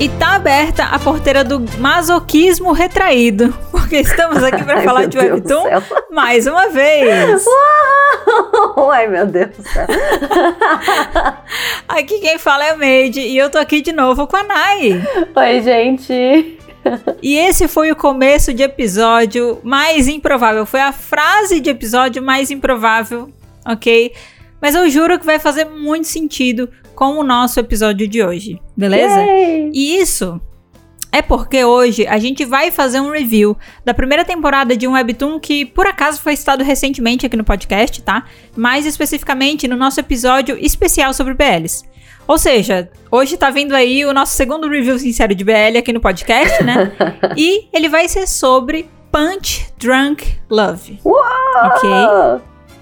E tá aberta a porteira do masoquismo retraído. Porque estamos aqui para falar de Webtoon mais uma vez. Uau! Ai, meu Deus do céu. aqui quem fala é a Made e eu tô aqui de novo com a Nai. Oi, gente. E esse foi o começo de episódio mais improvável. Foi a frase de episódio mais improvável, ok? Mas eu juro que vai fazer muito sentido com o nosso episódio de hoje, beleza? Yay! E isso é porque hoje a gente vai fazer um review da primeira temporada de um webtoon que por acaso foi citado recentemente aqui no podcast, tá? Mais especificamente no nosso episódio especial sobre BLs. Ou seja, hoje tá vindo aí o nosso segundo review sincero de BL aqui no podcast, né? e ele vai ser sobre Punch Drunk Love. Uau! Ok.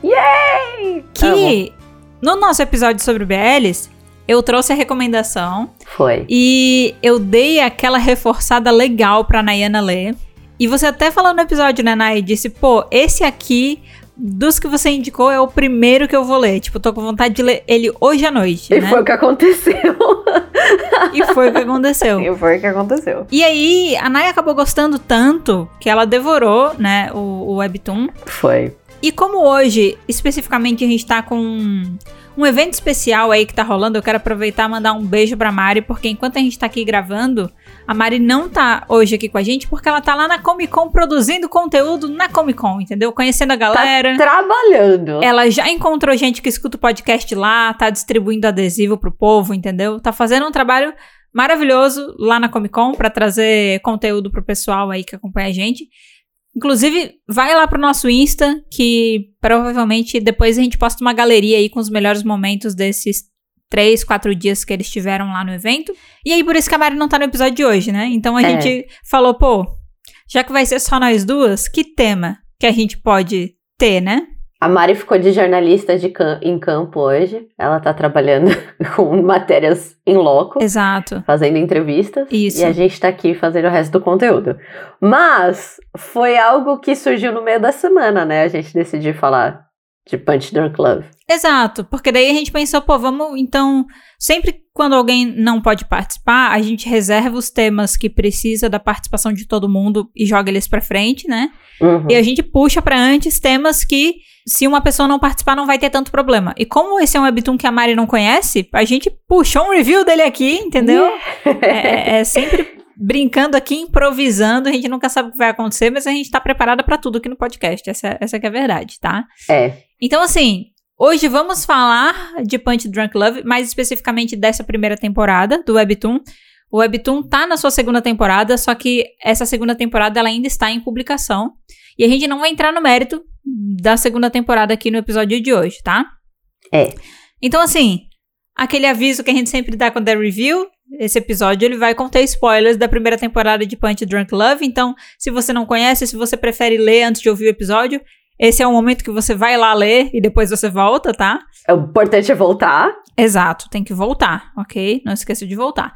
Yay! Que no nosso episódio sobre BLs, eu trouxe a recomendação Foi. e eu dei aquela reforçada legal pra Nayana ler. E você até falou no episódio, né, Nay? Disse, pô, esse aqui, dos que você indicou, é o primeiro que eu vou ler. Tipo, tô com vontade de ler ele hoje à noite, E né? foi o que aconteceu. E foi o que aconteceu. E foi o que aconteceu. E aí, a Nay acabou gostando tanto que ela devorou, né, o, o Webtoon. Foi. E como hoje, especificamente, a gente tá com um evento especial aí que tá rolando, eu quero aproveitar e mandar um beijo pra Mari, porque enquanto a gente tá aqui gravando, a Mari não tá hoje aqui com a gente, porque ela tá lá na Comic Con produzindo conteúdo na Comic Con, entendeu? Conhecendo a galera. Tá trabalhando. Ela já encontrou gente que escuta o podcast lá, tá distribuindo adesivo pro povo, entendeu? Tá fazendo um trabalho maravilhoso lá na Comic Con pra trazer conteúdo pro pessoal aí que acompanha a gente. Inclusive, vai lá pro nosso Insta, que provavelmente depois a gente posta uma galeria aí com os melhores momentos desses três, quatro dias que eles tiveram lá no evento. E aí, por isso que a Mari não tá no episódio de hoje, né? Então a É. gente falou, pô, já que vai ser só nós duas, que tema que a gente pode ter, né? A Mari ficou de jornalista de cam- em campo hoje. Ela tá trabalhando com matérias em loco, Exato. fazendo entrevistas. Isso. E a gente tá aqui fazendo o resto do conteúdo. Mas foi algo que surgiu no meio da semana, né? A gente decidiu falar de Punch Drunk Love. Exato, porque daí a gente pensou, pô, vamos então, sempre quando alguém não pode participar, a gente reserva os temas que precisa da participação de todo mundo e joga eles pra frente, né? Uhum. E a gente puxa pra antes temas que se uma pessoa não participar não vai ter tanto problema. E como esse é um webtoon que a Mari não conhece, a gente puxou um review dele aqui, entendeu? É, é- é sempre brincando aqui, improvisando, a gente nunca sabe o que vai acontecer, mas a gente tá preparada pra tudo aqui no podcast, essa, essa que é a verdade, tá? É. Então, assim, hoje vamos falar de Punch Drunk Love, mais especificamente dessa primeira temporada do Webtoon. O Webtoon tá na sua segunda temporada, só que essa segunda temporada ela ainda está em publicação. E a gente não vai entrar no mérito da segunda temporada aqui no episódio de hoje, tá? É. Então, assim, aquele aviso que a gente sempre dá quando é review, esse episódio ele vai conter spoilers da primeira temporada de Punch Drunk Love. Então, se você não conhece, se você prefere ler antes de ouvir o episódio, esse é o momento que você vai lá ler e depois você volta, tá? O importante é voltar. Exato, tem que voltar, ok? Não esqueça de voltar.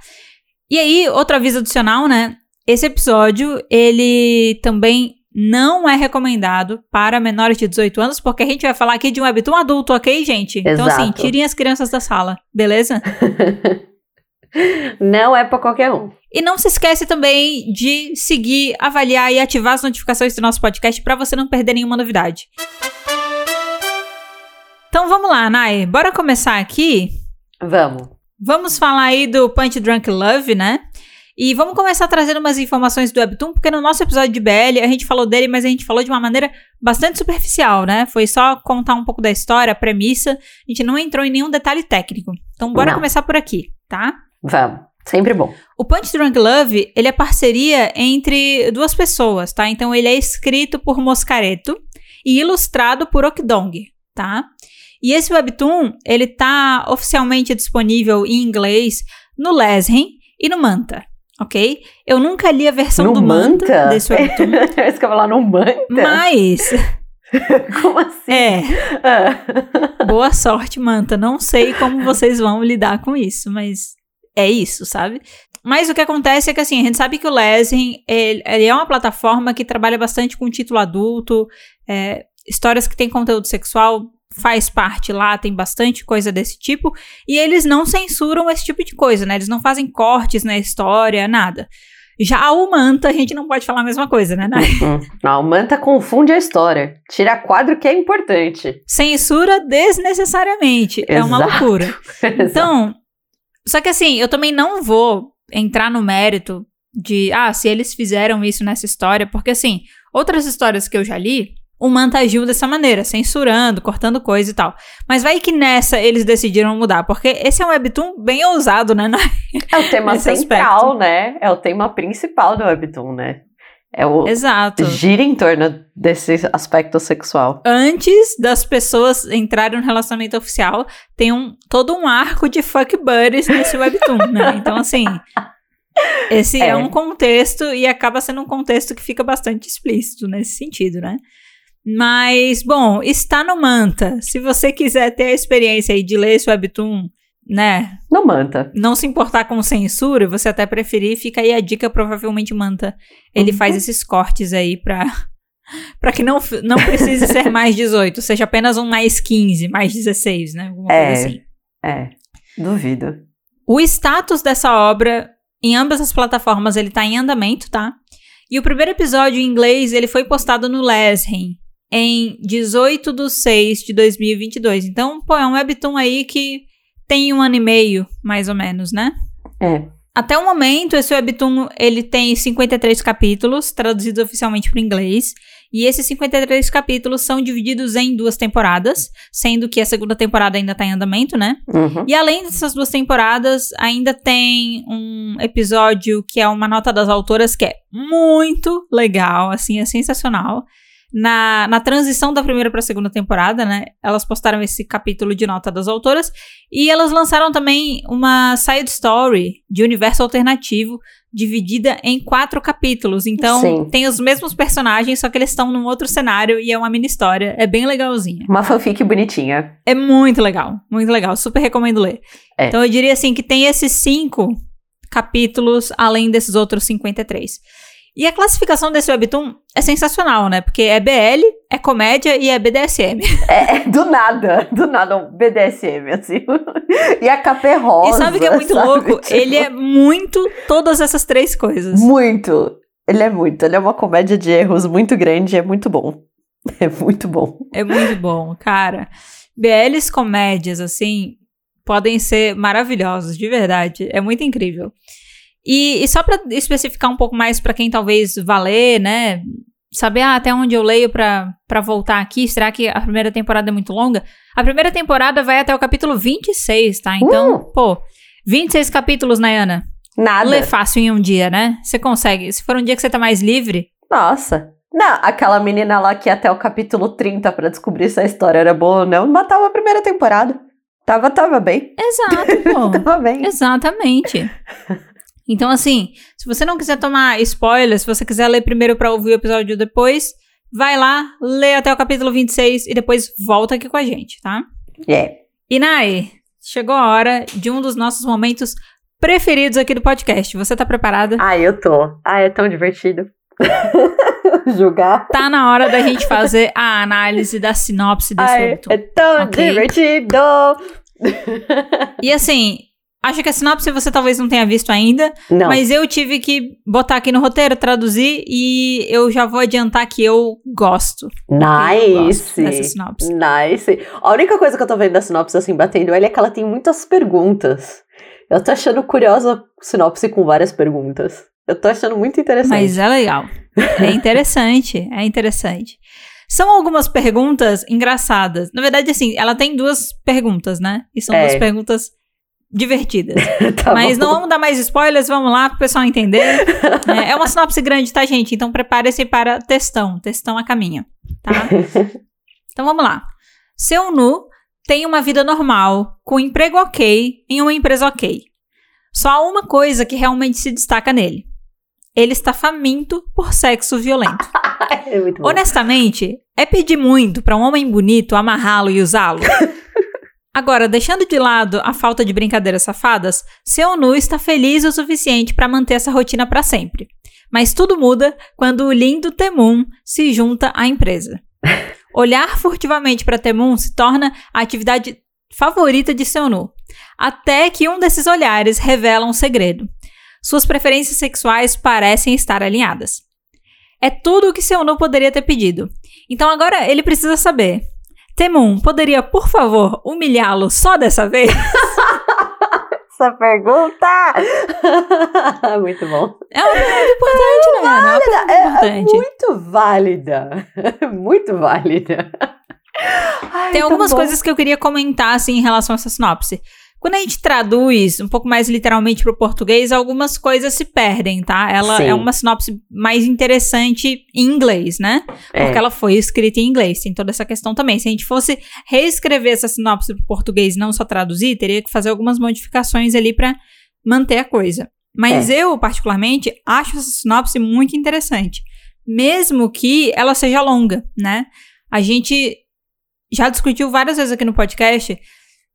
E aí, outro aviso adicional, né? Esse episódio, ele também não é recomendado para menores de 18 anos, porque a gente vai falar aqui de um webtoon adulto, ok, gente? Então, assim, Exato. tirem as crianças da sala, beleza? Não é pra qualquer um. E não se esquece também de seguir, avaliar e ativar as notificações do nosso podcast para você não perder nenhuma novidade. Então vamos lá, Nai. Bora começar aqui. Vamos. Vamos falar aí do Punch Drunk Love, né? E vamos começar trazendo umas informações do Webtoon, porque no nosso episódio de BL a gente falou dele, mas a gente falou de uma maneira bastante superficial, né? Foi só contar um pouco da história, a premissa. A gente não entrou em nenhum detalhe técnico. Então bora Não. começar por aqui, tá? Vamos. Sempre bom. O Punch Drunk Love, ele é parceria entre duas pessoas, tá? Então ele é escrito por Moscareto e ilustrado por Okdong, tá? E esse webtoon, ele tá oficialmente disponível em inglês no Leshen e no Manta, ok? Eu nunca li a versão no do Manta, Manta? desse webtoon, Parece que eu ia falar no Manta. mas Como assim? é, Ah. boa sorte, Manta. Não sei como vocês vão lidar com isso, mas é isso, sabe? Mas o que acontece é que, assim, a gente sabe que o Lessing, ele, ele é uma plataforma que trabalha bastante com título adulto, é, histórias que têm conteúdo sexual faz parte lá, tem bastante coisa desse tipo, e eles não censuram esse tipo de coisa, né? Eles não fazem cortes na história, nada. Já o Manta, a gente não pode falar a mesma coisa, né, Nai? Não, o Manta confunde a história. Tira quadro que é importante. Censura desnecessariamente. Exato. É uma loucura. Então, só que assim, eu também não vou entrar no mérito de, ah, se eles fizeram isso nessa história, porque assim, outras histórias que eu já li, o Manta agiu dessa maneira, censurando, cortando coisa e tal. Mas vai que nessa eles decidiram mudar, porque esse é um webtoon bem ousado, né? É o tema central, aspecto. né? É o tema principal do webtoon, né? É o Exato. gira em torno desse aspecto sexual. Antes das pessoas entrarem no relacionamento oficial, tem um, todo um arco de fuck buddies nesse webtoon, né? Então, assim, esse é. É. um contexto e acaba sendo um contexto que fica bastante explícito nesse sentido, né? Mas, bom, está no Manta. Se você quiser ter a experiência aí de ler esse webtoon, né? Não manta. Não se importar com censura, você até preferir, fica aí a dica, provavelmente Manta. Ele Uhum. faz esses cortes aí pra, pra que não, não precise ser mais 18, seja apenas um mais 15, mais 16, né? Alguma É. coisa assim. É, duvido. O status dessa obra, em ambas as plataformas, ele tá em andamento, tá? E o primeiro episódio em inglês, ele foi postado no Leshen em 18 de 6 de 2022. Então, pô, é um webtoon aí que tem um ano e meio, mais ou menos, né? É. Até o momento, esse webtoon, ele tem 53 capítulos, traduzidos oficialmente para inglês. E esses 53 capítulos são divididos em duas temporadas, sendo que a segunda temporada ainda tá em andamento, né? Uhum. E além dessas duas temporadas, ainda tem um episódio que é uma nota das autoras que é muito legal, assim, é sensacional. Na, na transição da primeira para a segunda temporada, né? Elas postaram esse capítulo de nota das autoras e elas lançaram também uma side story de universo alternativo dividida em quatro capítulos. Então, Sim. tem os mesmos personagens, só que eles estão num outro cenário e é uma mini história. É bem legalzinha. Uma fanfic bonitinha. É muito legal, muito legal. Super recomendo ler. É. Então eu diria assim que tem esses cinco capítulos além desses outros 53. E a classificação desse webtoon é sensacional, né? Porque é BL, é comédia e é BDSM. É, é do nada, do nada, um BDSM, assim. E a capa é rosa. e sabe o que é muito sabe? louco? Tipo, Ele é muito todas essas três coisas. Muito. Ele é muito. Ele é uma comédia de erros muito grande, é muito bom. É muito bom. É muito bom, cara. BLs comédias, assim, podem ser maravilhosos, de verdade. É muito incrível. E, e só pra especificar um pouco mais pra quem talvez vá ler, né? Saber ah, até onde eu leio pra, pra voltar aqui. Será que a primeira temporada é muito longa? A primeira temporada vai até o capítulo 26, tá? Então, Uh! pô, 26 capítulos, Nayana. Nada. Lê fácil em um dia, né? Você consegue. Se for um dia que você tá mais livre, Nossa. Não, aquela menina lá que ia até o capítulo 30 pra descobrir se a história era boa ou não, matava a primeira temporada. Tava, tava bem. exato, pô. Tava bem. Exatamente. Então, assim, se você não quiser tomar spoiler, se você quiser ler primeiro pra ouvir o episódio depois, vai lá, lê até o capítulo 26 e depois volta aqui com a gente, tá? É. E Nai, chegou a hora de um dos nossos momentos preferidos aqui do podcast. Você tá preparada? Ah, eu tô. Ah, é tão divertido. Julgar. Tá na hora da gente fazer a análise da sinopse desse Ai, é tão Ok. divertido. E assim, acho que a sinopse você talvez não tenha visto ainda, Não. Mas eu tive que botar aqui no roteiro, traduzir, e eu já vou adiantar que eu gosto. Eu Nice. gosto dessa sinopse. Nice. A única coisa que eu tô vendo da sinopse, assim, batendo ele é que ela tem muitas perguntas. Eu tô achando curiosa a sinopse com várias perguntas. Eu tô achando muito interessante. Mas é legal. É interessante, é interessante. São algumas perguntas engraçadas. Na verdade, assim, ela tem duas perguntas, né? E são É. duas perguntas divertidas. Tá Mas bom. não vamos dar mais spoilers, vamos lá pro pessoal entender. É, é uma sinopse grande, tá, gente? Então prepare-se para textão. Textão a caminho, tá? Então vamos lá. Seu Nu tem uma vida normal, com emprego ok, em uma empresa ok. Só há uma coisa que realmente se destaca nele. Ele está faminto por sexo violento. é. Honestamente, é pedir muito para um homem bonito amarrá-lo e usá-lo. Agora, deixando de lado a falta de brincadeiras safadas, seu Nu está feliz o suficiente para manter essa rotina para sempre. Mas tudo muda quando o lindo Temun se junta à empresa. Olhar furtivamente para Temun se torna a atividade favorita de Seonu, até que um desses olhares revela um segredo. Suas preferências sexuais parecem estar alinhadas. É tudo o que Seonu poderia ter pedido. Então agora ele precisa saber. Temun, poderia, por favor, humilhá-lo só dessa vez? Essa pergunta! muito bom. É uma pergunta importante, né? Válida. É, uma pergunta É, é importante. muito válida. muito válida. Ai, Tem tá algumas bom. coisas que eu queria comentar assim, em relação a essa sinopse. Quando a gente traduz um pouco mais literalmente para o português, algumas coisas se perdem, tá? Ela Sim. é uma sinopse mais interessante em inglês, né? É. Porque ela foi escrita em inglês, tem toda essa questão também. Se a gente fosse reescrever essa sinopse para o português e não só traduzir, teria que fazer algumas modificações ali para manter a coisa. Mas É. eu, particularmente, acho essa sinopse muito interessante. Mesmo que ela seja longa, né? A gente já discutiu várias vezes aqui no podcast.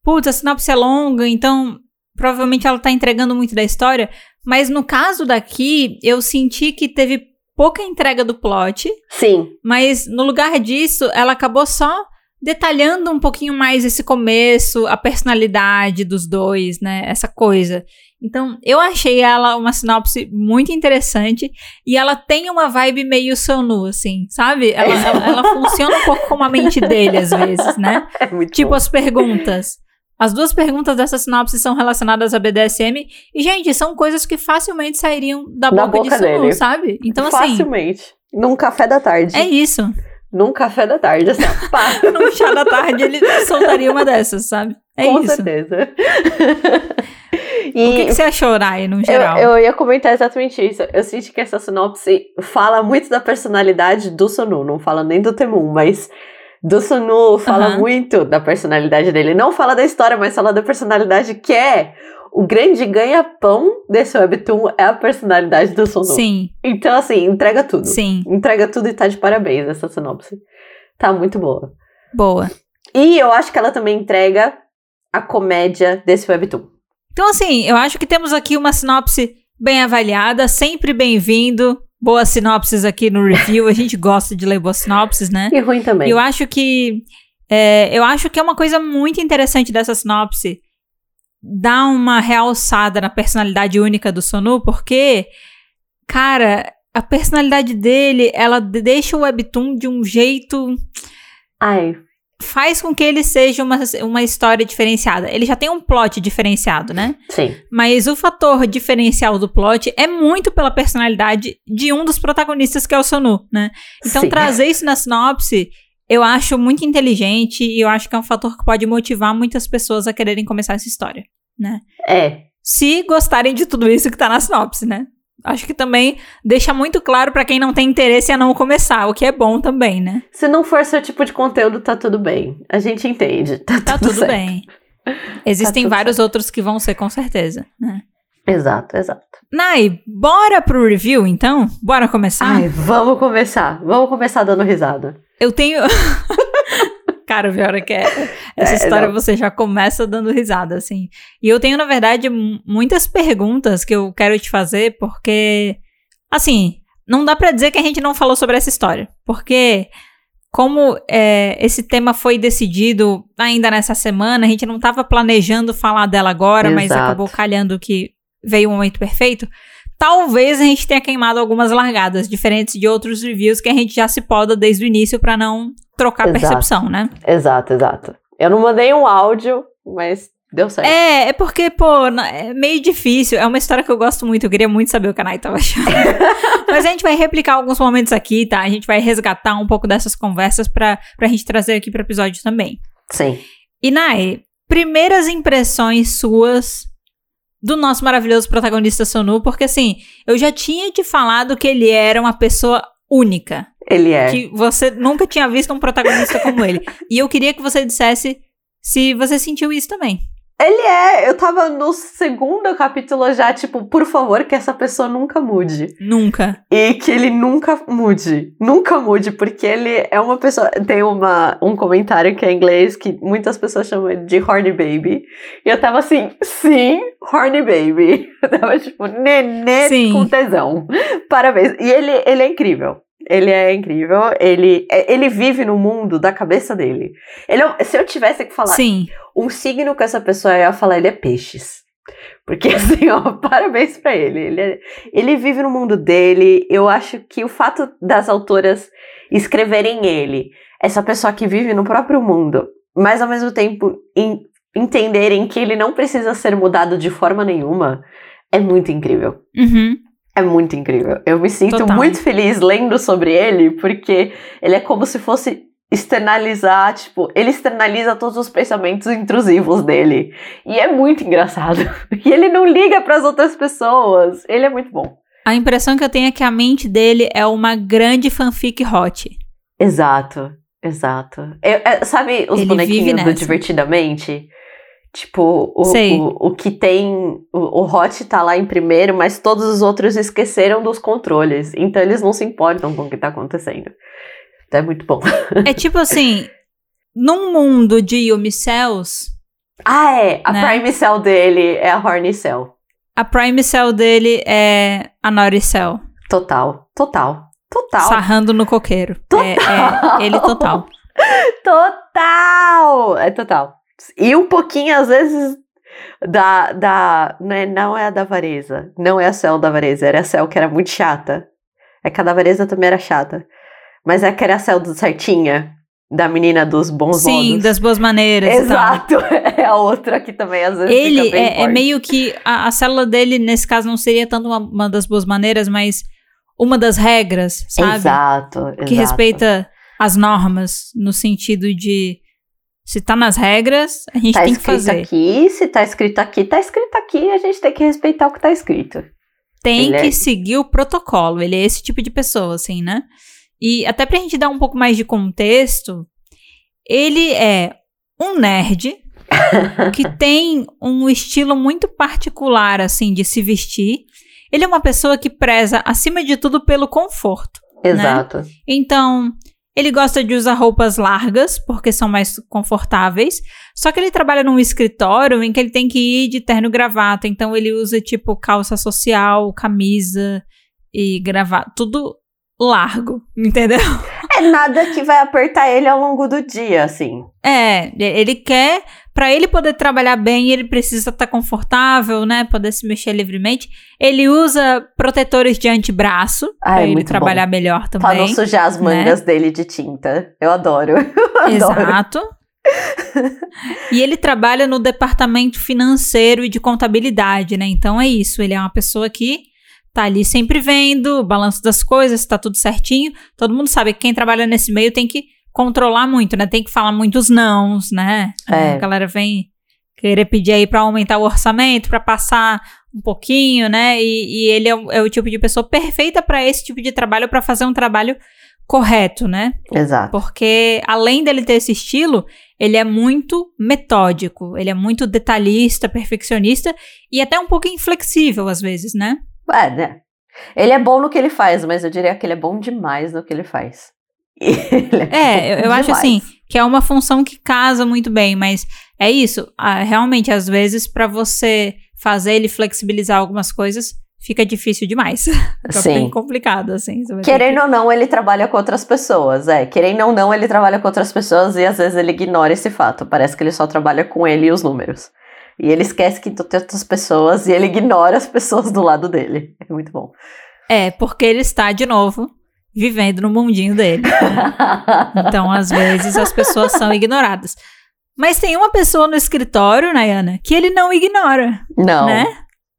Putz, a sinopse é longa, então provavelmente ela tá entregando muito da história. Mas no caso daqui, eu senti que teve pouca entrega do plot, Sim, mas no lugar disso, ela acabou só detalhando um pouquinho mais esse começo, a personalidade dos dois, né? Essa coisa. Então, eu achei ela uma sinopse muito interessante e ela tem uma vibe meio Sonu, assim, sabe? Ela, ela, ela funciona um pouco como a mente dele, às vezes, né? é muito Tipo bom. as perguntas. As duas perguntas dessa sinopse são relacionadas a BDSM e, gente, são coisas que facilmente sairiam da Da boca, boca de dele. sabe? Então, assim, Facilmente. Num café da tarde. é isso. Num café da tarde, assim, pá. no chá da tarde ele soltaria uma dessas, sabe? É Com isso. certeza. O que, que você achou, Rai, no geral? Eu, eu ia comentar exatamente isso. Eu senti que essa sinopse fala muito da personalidade do Sonu, não fala nem do Temun, mas do Sonu fala Aham. muito da personalidade dele. Não fala da história, mas fala da personalidade que é o grande ganha-pão desse webtoon é a personalidade do Sonu. Sim, Então, assim, entrega tudo. sim. Entrega tudo e tá de parabéns essa sinopse. Tá muito boa. Boa. E eu acho que ela também entrega a comédia desse webtoon. Então, assim, eu acho que temos aqui uma sinopse bem avaliada, sempre bem-vindo. Boas sinopses aqui no review. A gente gosta de ler boas sinopses, né? E ruim também. Eu acho que é, eu acho que é uma coisa muito interessante dessa sinopse dar uma realçada na personalidade única do Sonu, porque, cara, a personalidade dele, ela de- deixa o webtoon de um jeito Ai, faz com que ele seja uma, uma história diferenciada. Ele já tem um plot diferenciado, né? sim. Mas o fator diferencial do plot é muito pela personalidade de um dos protagonistas, que é o Sonu, né? Então, Sim. trazer isso na sinopse, eu acho muito inteligente e eu acho que é um fator que pode motivar muitas pessoas a quererem começar essa história, né? É, Se gostarem de tudo isso que tá na sinopse, né? Acho que também deixa muito claro pra quem não tem interesse a não começar, o que é bom também, né? Se não for seu tipo de conteúdo, tá tudo bem. A gente entende. Tá, Tá tudo, tudo certo. bem. Existem tudo vários outros que vão ser com certeza, né? Exato, exato. Nai, bora pro review então? Bora começar? Ai, vamos começar. Vamos começar dando risada. Eu tenho. Cara, pior é que é. Essa É, história não. você já começa dando risada, assim. E eu tenho, na verdade, mu- muitas perguntas que eu quero te fazer, porque. Assim, não dá pra dizer que a gente não falou sobre essa história. Porque. Como é, esse tema foi decidido ainda nessa semana, a gente não tava planejando falar dela agora, mas Exato. acabou calhando que veio o momento perfeito. Talvez a gente tenha queimado algumas largadas, diferentes de outros reviews que a gente já se poda desde o início pra não trocar Exato. percepção, né? Exato, exato. Eu não mandei um áudio, mas deu certo. É, é porque, pô, é meio difícil. É uma história que eu gosto muito. Eu queria muito saber o que a Nai tava achando. Mas a gente vai replicar alguns momentos aqui, tá? A gente vai resgatar um pouco dessas conversas pra, pra gente trazer aqui pro episódio também. Sim. E, Nai, primeiras impressões suas do nosso maravilhoso protagonista Sonu, porque assim, eu já tinha te falado que ele era uma pessoa única. Ele é. Que você nunca tinha visto um protagonista como ele. E eu queria que você dissesse se você sentiu isso também. Ele é. Eu tava no segundo capítulo já, tipo, por favor, que essa pessoa nunca mude. Nunca. E que ele nunca mude. Nunca mude, porque ele é uma pessoa. Tem uma, um comentário que é em inglês que muitas pessoas chamam de horny baby. E eu tava assim, sim, horny baby. Eu tava tipo, nenê Sim. com tesão. Parabéns. E ele, ele é incrível. Ele é incrível. Ele, é, ele vive no mundo da cabeça dele. Ele é, se eu tivesse que falar Sim. um signo com essa pessoa, eu ia falar ele é peixes. Porque assim, ó, parabéns pra ele. Ele, é, ele vive no mundo dele. Eu acho que o fato das autoras escreverem ele, essa pessoa que vive no próprio mundo, mas ao mesmo tempo em, entenderem que ele não precisa ser mudado de forma nenhuma, é muito incrível. Uhum. É muito incrível. Eu me sinto Total. muito feliz lendo sobre ele, porque ele é como se fosse externalizar, tipo, ele externaliza todos os pensamentos intrusivos dele. E é muito engraçado. E ele não liga para as outras pessoas. Ele é muito bom. A impressão que eu tenho é que a mente dele é uma grande fanfic hot. Exato, exato. Eu- é, sabe os Ele bonequinhos do. Divertidamente? Tipo, o, o, o que tem. O, o Hot tá lá em primeiro, mas todos os outros esqueceram dos controles. Então eles não se importam com o que tá acontecendo. Então é muito bom. É tipo assim, num mundo de Yumi Cells, Ah, é! A Né? Prime Cell dele é a Horny Cell. a Prime Cell dele é a Naughty Cell, Total, total, total. sarrando no coqueiro. É, Total. é ele total. Total! É total. E um pouquinho, às vezes, da. da né, não é a da Vareza. Não é a Cell da Vareza. Era a Cell que era muito chata. É que a da Vareza também era chata. Mas é que era a Cell do certinha. Da menina dos bons Sim, modos. das boas maneiras. Exato. É a outra que também às vezes Ele é, é meio que. A, a célula dele, nesse caso, não seria tanto uma, uma das boas maneiras, mas uma das regras, sabe? Exato, Que exato. respeita as normas, no sentido de. Se tá nas regras, a gente Tá tem que escrito fazer. aqui, se tá escrito aqui, tá escrito aqui, a gente tem que respeitar o que tá escrito. Tem Ele que é- seguir o protocolo. Ele é esse tipo de pessoa, assim, né? E até pra gente dar um pouco mais de contexto, ele é um nerd que tem um estilo muito particular, assim, de se vestir. Ele é uma pessoa que preza, acima de tudo, pelo conforto. Exato. Então, ele gosta de usar roupas largas, porque são mais confortáveis. Só que ele trabalha num escritório em que ele tem que ir de terno e gravata. Então, ele usa, tipo, calça social, camisa e gravata. Tudo largo, entendeu? É nada que vai apertar ele ao longo do dia, assim. É, ele quer. Pra ele poder trabalhar bem, ele precisa estar confortável, né? Poder se mexer livremente. Ele usa protetores de antebraço Ah, pra é ele trabalhar melhor Pra não também. sujar as mangas dele de tinta. Eu adoro. Eu adoro. Exato. e ele trabalha no departamento financeiro e de contabilidade, né? Então é isso. Ele é uma pessoa que tá ali sempre vendo o balanço das coisas, tá tudo certinho. Todo mundo sabe que quem trabalha nesse meio tem que controlar muito, né? Tem que falar muitos nãos, né? É. A galera vem querer pedir aí pra aumentar o orçamento, pra passar um pouquinho, né? E, e ele é o, é o tipo de pessoa perfeita pra esse tipo de trabalho, pra fazer um trabalho correto, né? Exato. Porque além dele ter esse estilo, ele é muito metódico, ele é muito detalhista, perfeccionista e até um pouco inflexível às vezes, né? É, né? Ele é bom no que ele faz, mas eu diria que ele é bom demais no que ele faz. Ele É, eu, eu acho assim que é uma função que casa muito bem, mas é isso. ah, realmente, às vezes, pra você fazer ele flexibilizar algumas coisas, fica difícil demais. Fica Sim. bem complicado, assim. Querendo ou não, ele trabalha com outras pessoas. É, querendo ou não, ele trabalha com outras pessoas e às vezes ele ignora esse fato. Parece que ele só trabalha com ele e os números. E ele esquece que tem outras pessoas e ele ignora as pessoas do lado dele. É muito bom. que- É, porque ele está, de novo, vivendo no mundinho dele. né? Então, às vezes, as pessoas são ignoradas. Mas tem uma pessoa no escritório, Nayana, que ele não ignora, não, né?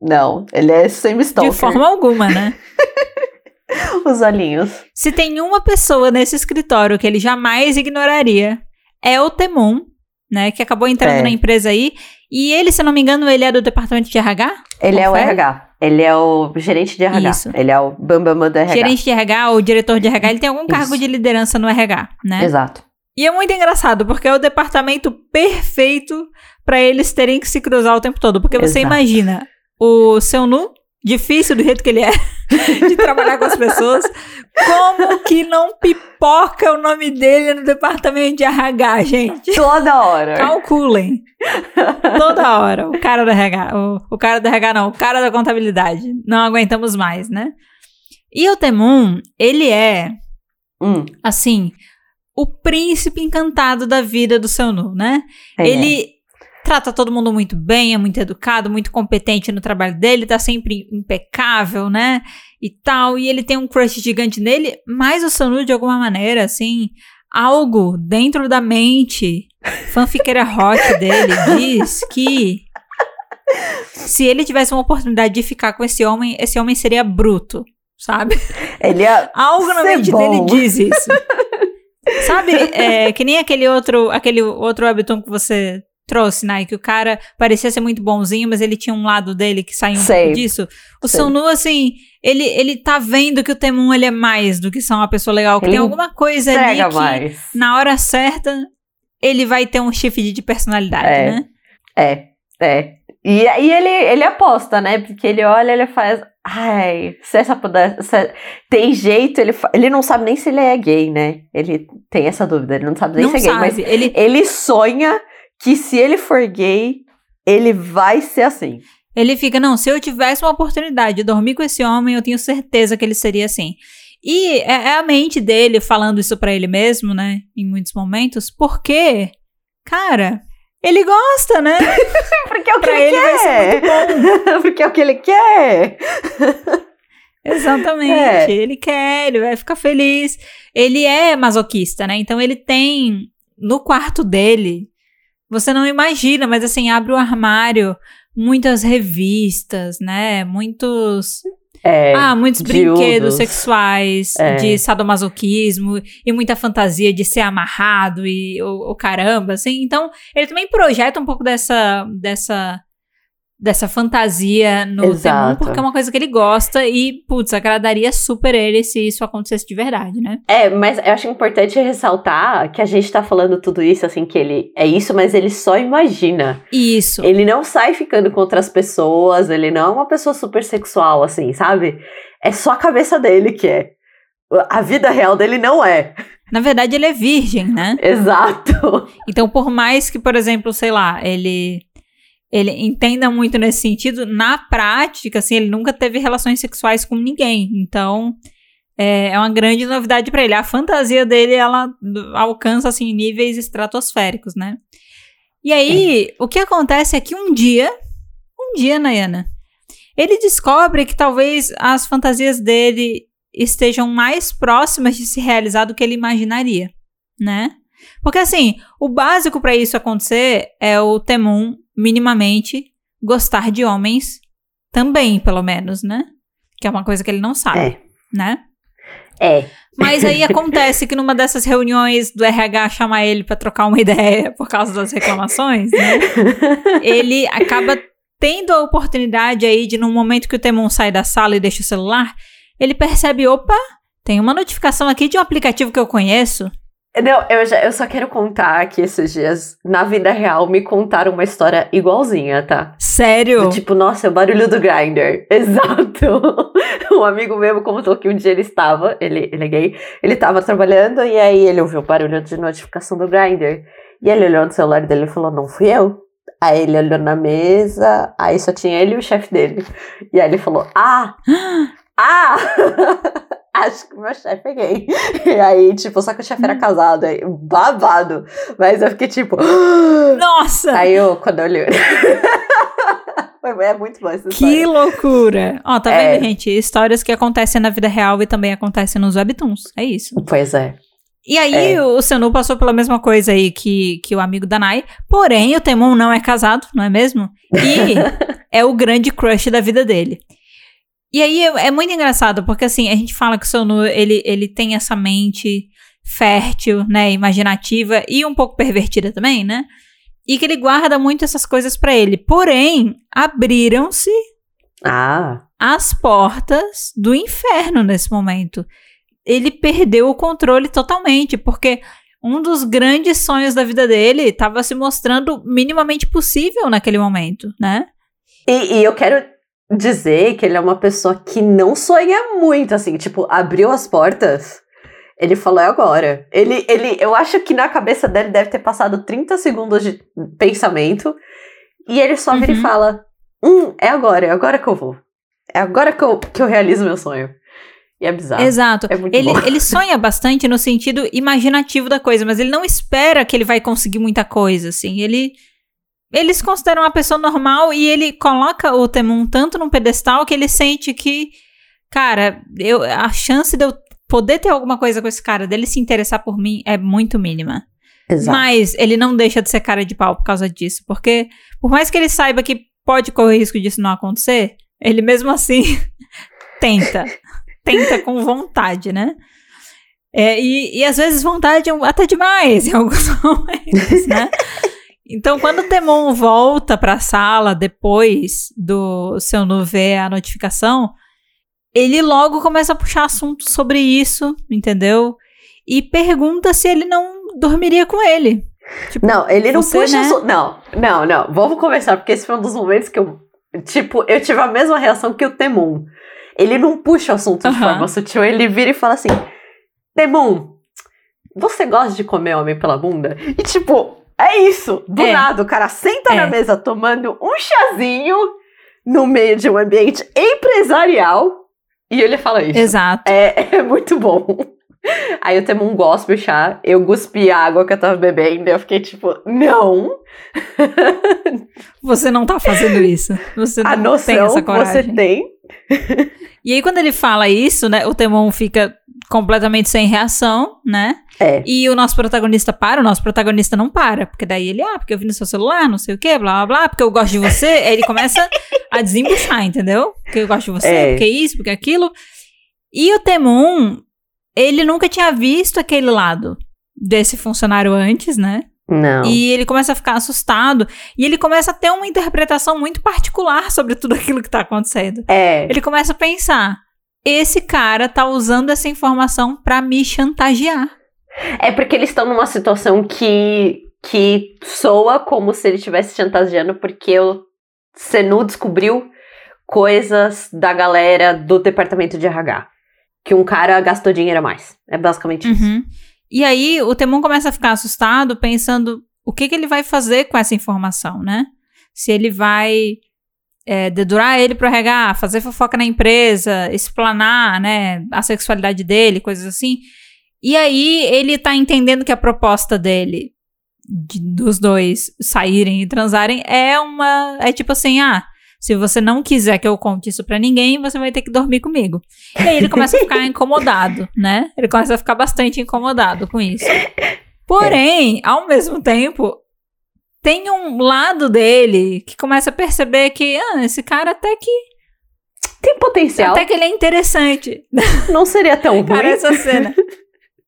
não. Ele é semi-stalker. De forma alguma, né? Os olhinhos. Se tem uma pessoa nesse escritório que ele jamais ignoraria, é o Temon, né? Que acabou entrando É. na empresa aí. E ele, se eu não me engano, ele é do departamento de RH? Ele é o Confere? RH. Ele é o gerente de RH. Isso. Ele é o bambam do RH. Gerente de RH ou diretor de RH, ele tem algum cargo Isso. de liderança no RH, né? Exato. E é muito engraçado, porque é o departamento perfeito pra eles terem que se cruzar o tempo todo. Porque você Exato. imagina o seu nu, difícil do jeito que ele é, de trabalhar com as pessoas, como que não pipoca o nome dele no departamento de RH, gente? Toda hora. Calculem. Toda hora. O cara do RH. O, o cara do RH não, o cara da contabilidade. Não aguentamos mais, né? E o Temum, ele é Hum, Assim, o príncipe encantado da vida do seu Nu, né? é. Ele trata todo mundo muito bem, é muito educado, muito competente no trabalho dele, tá sempre impecável, né? E tal. E ele tem um crush gigante nele, mas o Sonu, de alguma maneira, assim, algo dentro da mente, fanfiqueira hot dele, diz que se ele tivesse uma oportunidade de ficar com esse homem, esse homem seria bruto, sabe? Ele é. Algo na mente bom. dele diz isso. Sabe, é, que nem aquele outro, aquele outro webtoon que você trouxe, né? Que o cara parecia ser muito bonzinho, mas ele tinha um lado dele que saiu um Sei. pouco disso. O Sei. Sonu, assim, ele, ele tá vendo que o Temun, ele é mais do que só uma pessoa legal. Que Ele tem alguma coisa ali que, mais. na hora certa, ele vai ter um shift de personalidade, É. né? É, é. E, e ele, ele aposta, né? Porque ele olha, ele faz. Ai, se essa pudesse. se- tem jeito, ele, ele não sabe nem se ele é gay, né? Ele tem essa dúvida, ele não sabe nem Não se é gay, mas. Ele, ele sonha que se ele for gay, ele vai ser assim. Ele fica, não, se eu tivesse uma oportunidade de dormir com esse homem, eu tenho certeza que ele seria assim. E é, é a mente dele falando isso pra ele mesmo, né? Em muitos momentos, porque, cara, ele gosta, né? Porque é o que ele, ele quer. Porque é o que ele quer. Exatamente. É. Ele quer, ele vai ficar feliz. Ele é masoquista, né? Então ele tem no quarto dele, você não imagina, mas assim, abre o armário, muitas revistas, né? Muitos É, Ah, muitos dildos. brinquedos sexuais É. de sadomasoquismo e muita fantasia de ser amarrado e o, o caramba, assim. Então, ele também projeta um pouco dessa dessa dessa fantasia no. Temon, porque é uma coisa que ele gosta e, putz, agradaria super ele se isso acontecesse de verdade, né? É, mas eu acho importante ressaltar que a gente tá falando tudo isso, assim, que ele é isso, mas ele só imagina. Isso. Ele não sai ficando com outras pessoas, ele não é uma pessoa super sexual, assim, sabe? É só a cabeça dele que é. A vida real dele não é. Na verdade, ele é virgem, né? Exato. Então, por mais que, por exemplo, sei lá, ele ele entenda muito nesse sentido, na prática, assim, ele nunca teve relações sexuais com ninguém. Então, é, é uma grande novidade pra ele. A fantasia dele, ela alcança, assim, níveis estratosféricos, né? E aí, o que acontece é que um dia, um dia, Nayana, ele descobre que talvez as fantasias dele estejam mais próximas de se realizar do que ele imaginaria, né? Porque assim, o básico pra isso acontecer é o Temun minimamente gostar de homens também, pelo menos, né? Que é uma coisa que ele não sabe, É. né? É. Mas aí acontece que numa dessas reuniões do RH chamar ele pra trocar uma ideia por causa das reclamações, né? Ele acaba tendo a oportunidade aí de, num momento que o Temon sai da sala e deixa o celular, ele percebe, opa, tem uma notificação aqui de um aplicativo que eu conheço. Não, eu, já, eu só quero contar que esses dias, na vida real, me contaram uma história igualzinha, tá? Sério? Do tipo, nossa, é o barulho do grinder. Exato. Um amigo meu contou que um dia ele estava, ele, ele é gay, ele estava trabalhando e aí ele ouviu o barulho de notificação do grinder. E ele olhou no celular dele e falou: Não fui eu. Aí ele olhou na mesa, aí só tinha ele e o chefe dele. E aí ele falou: Ah! Ah! Acho que meu chefe é gay. E aí, tipo, só que o chefe era casado, aí, babado. Mas eu fiquei tipo. Nossa! Aí eu, quando eu olhei. Foi- é muito bom essa Que história. loucura! Ó, tá É. vendo, gente? Histórias que acontecem na vida real e também acontecem nos webtoons. É isso. Pois é. E aí, É. o Senu passou pela mesma coisa aí que, que o amigo da Nai. Porém, o Temon não é casado, não é mesmo? E é o grande crush da vida dele. E aí, é, muito engraçado, porque assim, a gente fala que o Sonu, ele, ele tem essa mente fértil, né, imaginativa e um pouco pervertida também, né? E que ele guarda muito essas coisas pra ele. Porém, abriram-se Ah, as portas do inferno nesse momento. Ele perdeu o controle totalmente, porque um dos grandes sonhos da vida dele estava se mostrando minimamente possível naquele momento, né? e, e eu quero dizer que ele é uma pessoa que não sonha muito, assim, tipo, abriu as portas. Ele falou, é agora. Ele, ele, eu acho que na cabeça dele deve ter passado 30 segundos de pensamento. E ele só vira e Uhum. fala: Hum, é agora, é agora que eu vou. É agora que eu, que eu realizo meu sonho. E é bizarro. Exato. É ele, bom. ele sonha bastante no sentido imaginativo da coisa, mas ele não espera que ele vai conseguir muita coisa, assim. Ele. Ele se considera uma pessoa normal e ele coloca o Temum tanto num pedestal que ele sente que, cara, eu, a chance de eu poder ter alguma coisa com esse cara, dele se interessar por mim, é muito mínima. Exato. Mas ele não deixa de ser cara de pau por causa disso. Porque, por mais que ele saiba que pode correr risco disso não acontecer, ele mesmo assim tenta. tenta com vontade, né? É, e, e às vezes vontade é até demais em alguns momentos, né? Então, quando o Temon volta pra sala depois do seu Nu ver a notificação, ele logo começa a puxar assunto sobre isso, entendeu? E pergunta se ele não dormiria com ele. Tipo, Não, ele não você, puxa né? assunto. Não, não, não. Vamos conversar, porque esse foi um dos momentos que eu. Tipo, eu tive a mesma reação que o Temon. Ele não puxa o assunto de Aham. forma sutil, ele vira e fala assim: Temon, você gosta de comer homem pela bunda? E tipo, é isso. Do É. nada, o cara senta na É. mesa tomando um chazinho no meio de um ambiente empresarial e ele fala isso. Exato. É, é muito bom. Aí o Temon gospe o chá, eu cuspi a água que eu tava bebendo, eu fiquei tipo, não, Você não tá fazendo isso. Você a não tem noção essa você coragem. tem. E aí, quando ele fala isso, né, o Temon fica completamente sem reação, né? É. E o nosso protagonista para, o nosso protagonista não para. Porque daí ele, ah, porque eu vi no seu celular, não sei o quê, blá blá blá, porque eu gosto de você. aí ele começa a desembuchar, entendeu? Porque eu gosto de você, É. porque isso, porque aquilo. E o Temon, ele nunca tinha visto aquele lado desse funcionário antes, né? Não. E ele começa a ficar assustado. E ele começa a ter uma interpretação muito particular sobre tudo aquilo que tá acontecendo. É. Ele começa a pensar: esse cara tá usando essa informação pra me chantagear. É porque eles estão numa situação que, que soa como se ele estivesse chantageando, porque o Senu descobriu coisas da galera do departamento de RH. Que um cara gastou dinheiro a mais. É basicamente isso. E aí o Temon começa a ficar assustado, pensando o que, que ele vai fazer com essa informação, né? Se ele vai é, dedurar ele pro RH, fazer fofoca na empresa, explanar, né, a sexualidade dele, coisas assim. E aí ele tá entendendo que a proposta dele de- dos dois saírem e transarem é uma é tipo assim, ah, se você não quiser que eu conte isso pra ninguém, você vai ter que dormir comigo. E aí ele começa a ficar incomodado, né? Ele começa a ficar bastante incomodado com isso. Porém, ao mesmo tempo, tem um lado dele que começa a perceber que, ah, esse cara até que Tem potencial. até que ele é interessante. Não seria tão ruim. Cara, essa cena.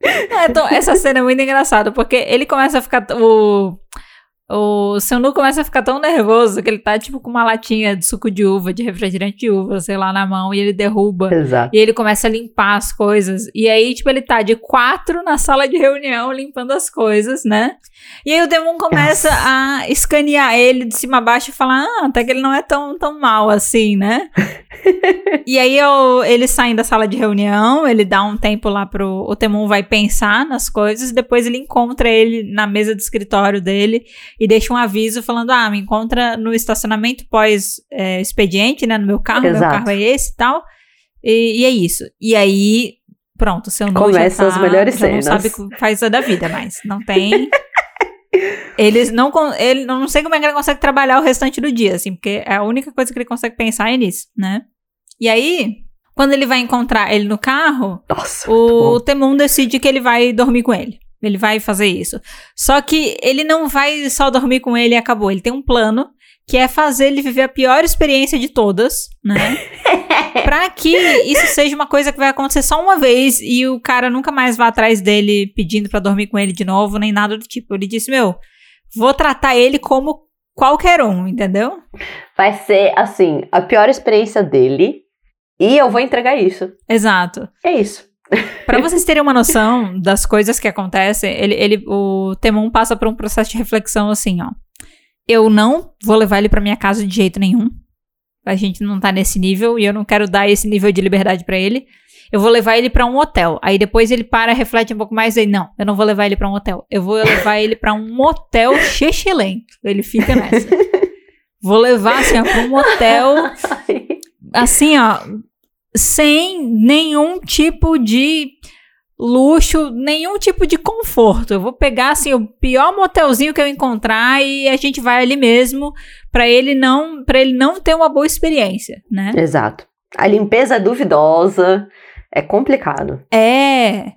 É, então, essa cena é muito engraçada, porque ele começa a ficar. O, o Sanu começa a ficar tão nervoso que ele tá, tipo, com uma latinha de suco de uva, de refrigerante de uva, sei lá, na mão, e ele derruba. Exato. E ele começa a limpar as coisas. E aí, tipo, ele tá de quatro na sala de reunião limpando as coisas, né? E aí o Demon começa a escanear ele de cima a baixo e falar: Ah, até que ele não é tão, tão mal assim, né? e aí eu, eles saem da sala de reunião, ele dá um tempo lá pro. O Temon vai pensar nas coisas, depois ele encontra ele na mesa do escritório dele e deixa um aviso falando: Ah, me encontra no estacionamento pós-expediente, né? No meu carro, meu Exato. carro é esse e tal. E, e é isso. E aí, pronto, seu noivo Começam já tá, as melhores já não cenas. sabe o que faz da vida mais. Não tem. Eles não. Ele, não sei como é que ele consegue trabalhar o restante do dia, assim, porque a única coisa que ele consegue pensar é nisso, né? E aí, quando ele vai encontrar ele no carro, Nossa, o bom. Temon decide que ele vai dormir com ele. Ele vai fazer isso. Só que ele não vai só dormir com ele e acabou. Ele tem um plano que é fazer ele viver a pior experiência de todas, né? pra que isso seja uma coisa que vai acontecer só uma vez e o cara nunca mais vá atrás dele pedindo pra dormir com ele de novo, nem nada do tipo. Ele disse: Meu, vou tratar ele como qualquer um, entendeu? Vai ser, assim, a pior experiência dele. E eu vou entregar isso. Exato. É isso. Pra vocês terem uma noção das coisas que acontecem, ele, ele, o Temon passa por um processo de reflexão assim, ó. Eu não vou levar ele pra minha casa de jeito nenhum. A gente não tá nesse nível e eu não quero dar esse nível de liberdade pra ele. Eu vou levar ele pra um hotel. Aí depois ele para, reflete um pouco mais e não, eu não vou levar ele pra um hotel. Eu vou levar ele pra um motel xexelento. Ele fica nessa. Vou levar assim, ó, pra um motel assim, ó, sem nenhum tipo de luxo, nenhum tipo de conforto. Eu vou pegar assim o pior motelzinho que eu encontrar e a gente vai ali mesmo para ele não para ele não ter uma boa experiência, né? Exato. A limpeza é duvidosa, é complicado. É.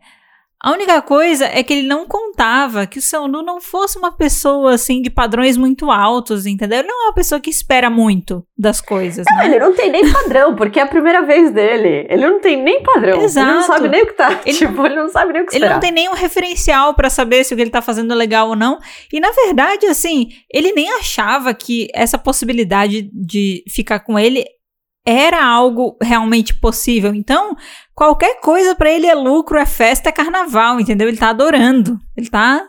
A única coisa é que ele não contava que o seu Nu não fosse uma pessoa assim de padrões muito altos, entendeu? Ele não é uma pessoa que espera muito das coisas, Não, né? ele não tem nem padrão, porque é a primeira vez dele. Ele não tem nem padrão. Exato. Ele não sabe nem o que tá. Ele- tipo, ele não sabe nem o que Ele esperar. não tem nenhum referencial pra saber se o que ele tá fazendo é legal ou não. E na verdade, assim, ele nem achava que essa possibilidade de ficar com ele era algo realmente possível. Então, qualquer coisa pra ele é lucro, é festa, é carnaval, entendeu? Ele tá adorando. Ele tá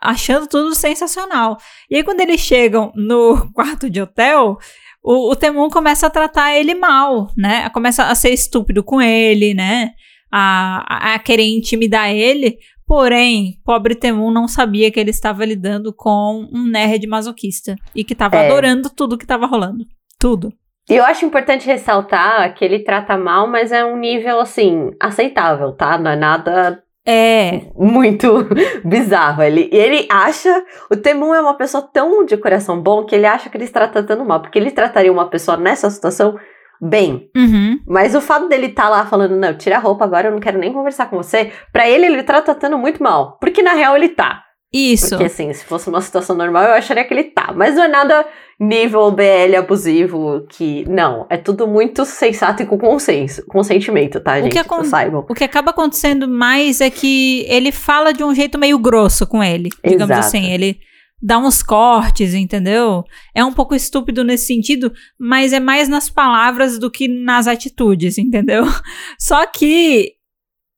achando tudo sensacional. E aí, quando eles chegam no quarto de hotel, o, o Temon começa a tratar ele mal, né? Começa a ser estúpido com ele, né? A, a, a querer intimidar ele. Porém, pobre Temon não sabia que ele estava lidando com um nerd masoquista. E que estava É. adorando tudo que estava rolando. Tudo. E eu acho importante ressaltar que ele trata mal, mas é um nível, assim, aceitável, tá? Não é nada É. muito bizarro. Ele, e ele acha. O Temum é uma pessoa tão de coração bom que ele acha que ele está tratando mal. Porque ele trataria uma pessoa nessa situação bem. Uhum. Mas o fato dele estar lá falando, não, tira a roupa agora, eu não quero nem conversar com você. Pra ele, ele tá tratando muito mal. Porque na real ele tá. Isso. Porque assim, se fosse uma situação normal, eu acharia que ele tá. Mas não é nada nível BL abusivo que. Não, é tudo muito sensato e com consenso, consentimento, tá, O gente? que acon- Saibam. O que acaba acontecendo mais é que ele fala de um jeito meio grosso com ele, digamos Exato. assim. Ele dá uns cortes, entendeu? É um pouco estúpido nesse sentido, mas é mais nas palavras do que nas atitudes, entendeu? Só que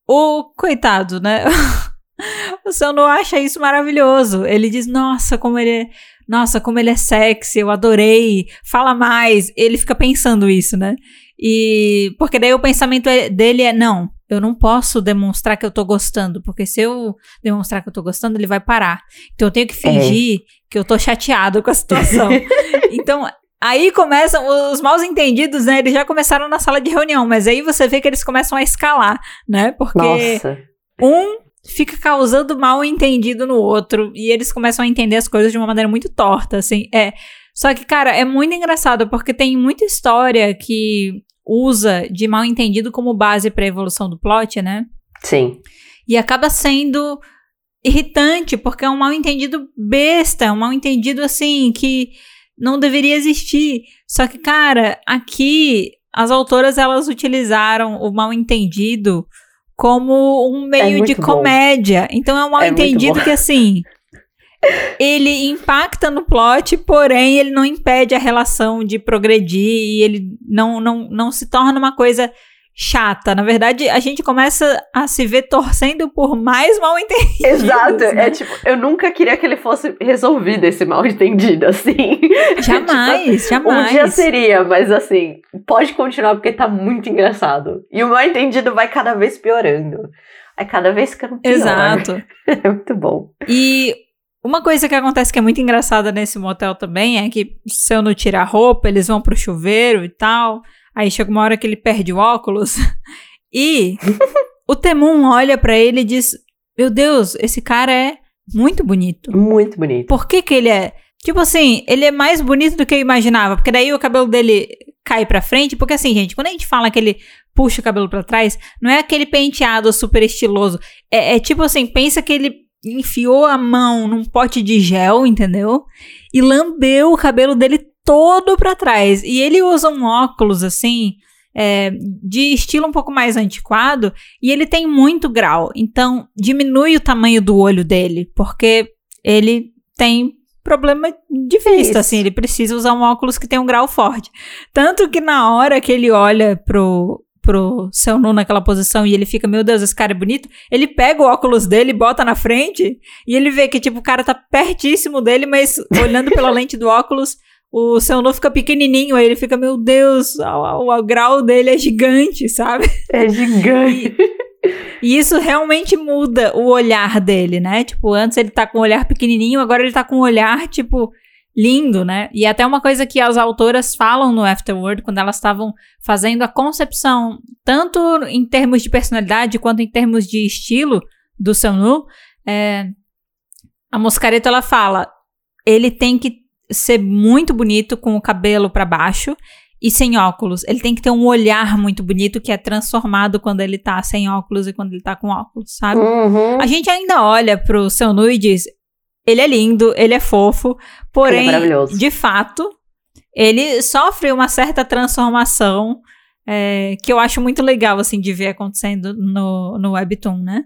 o coitado, né? o seu não acha isso maravilhoso. Ele diz: "Nossa, como ele é nossa, como ele é sexy, eu adorei. Fala mais. Ele fica pensando isso, né? E porque daí o pensamento é- dele é não, eu não posso demonstrar que eu tô gostando, porque se eu demonstrar que eu tô gostando, ele vai parar. Então eu tenho que fingir que eu tô chateado com a situação. então aí começam os mal entendidos, né? Eles já começaram na sala de reunião, mas aí você vê que eles começam a escalar, né? Porque Nossa. um fica causando mal entendido no outro e eles começam a entender as coisas de uma maneira muito torta, assim. É. Só que, cara, é muito engraçado porque tem muita história que usa de mal entendido como base pra evolução do plot, né? Sim. E acaba sendo irritante, porque é um mal entendido besta, é um mal entendido assim que não deveria existir. Só que, cara, aqui as autoras elas utilizaram o mal entendido como um meio muito de bom. comédia. Então é um mal É entendido bom. que assim ele impacta no plot, porém ele não impede a relação de progredir e ele não, não, não se torna uma coisa chata. Na verdade, a gente começa a se ver torcendo por mais mal entendidos. Exato. né? É tipo, eu nunca queria que ele fosse resolvido esse mal entendido, assim. Jamais, Um jamais. dia seria, mas assim, pode continuar porque tá muito engraçado. E o mal entendido vai cada vez piorando. Vai cada vez ficando pior. Exato. É muito bom. E uma coisa que acontece que é muito engraçada nesse motel também é que se eu não tirar roupa, eles vão pro chuveiro e tal. Aí chega uma hora que ele perde o óculos. E o Temum olha pra ele e diz: Meu Deus, esse cara é muito bonito. Muito bonito. Por que que ele é? Tipo assim, ele é mais bonito do que eu imaginava. Porque daí o cabelo dele cai pra frente. Porque assim, gente, quando a gente fala que ele puxa o cabelo pra trás, não é aquele penteado super estiloso. É, é tipo assim, pensa que ele enfiou a mão num pote de gel, entendeu? E lambeu o cabelo dele todo pra trás. E ele usa um óculos assim. é, de estilo um pouco mais antiquado e ele tem muito grau, então diminui o tamanho do olho dele, porque ele tem problema de vista, assim, ele precisa usar um óculos que tem um grau forte. Tanto que na hora que ele olha pro, pro seu Nu naquela posição e ele fica, meu Deus, esse cara é bonito, ele pega o óculos dele, bota na frente e ele vê que, tipo, o cara tá pertíssimo dele, mas olhando pela lente do óculos, o seu Nu fica pequenininho, aí ele fica, meu Deus, o, o- o grau dele é gigante, sabe? É gigante. E isso realmente muda o olhar dele, né? Tipo, antes ele tá com um olhar pequenininho, agora ele tá com um olhar, tipo, lindo, né? E até uma coisa que as autoras falam no Afterword, quando elas estavam fazendo a concepção, tanto em termos de personalidade quanto em termos de estilo do Sanu, é, a Moscareto ela fala, ele tem que ser muito bonito com o cabelo para baixo e sem óculos. Ele tem que ter um olhar muito bonito que é transformado quando ele tá sem óculos e quando ele tá com óculos, sabe? Uhum. A gente ainda olha pro seu nu e diz: ele é lindo, ele é fofo, porém, é de fato, ele sofre uma certa transformação é, que eu acho muito legal, assim, de ver acontecendo no, no Webtoon, né?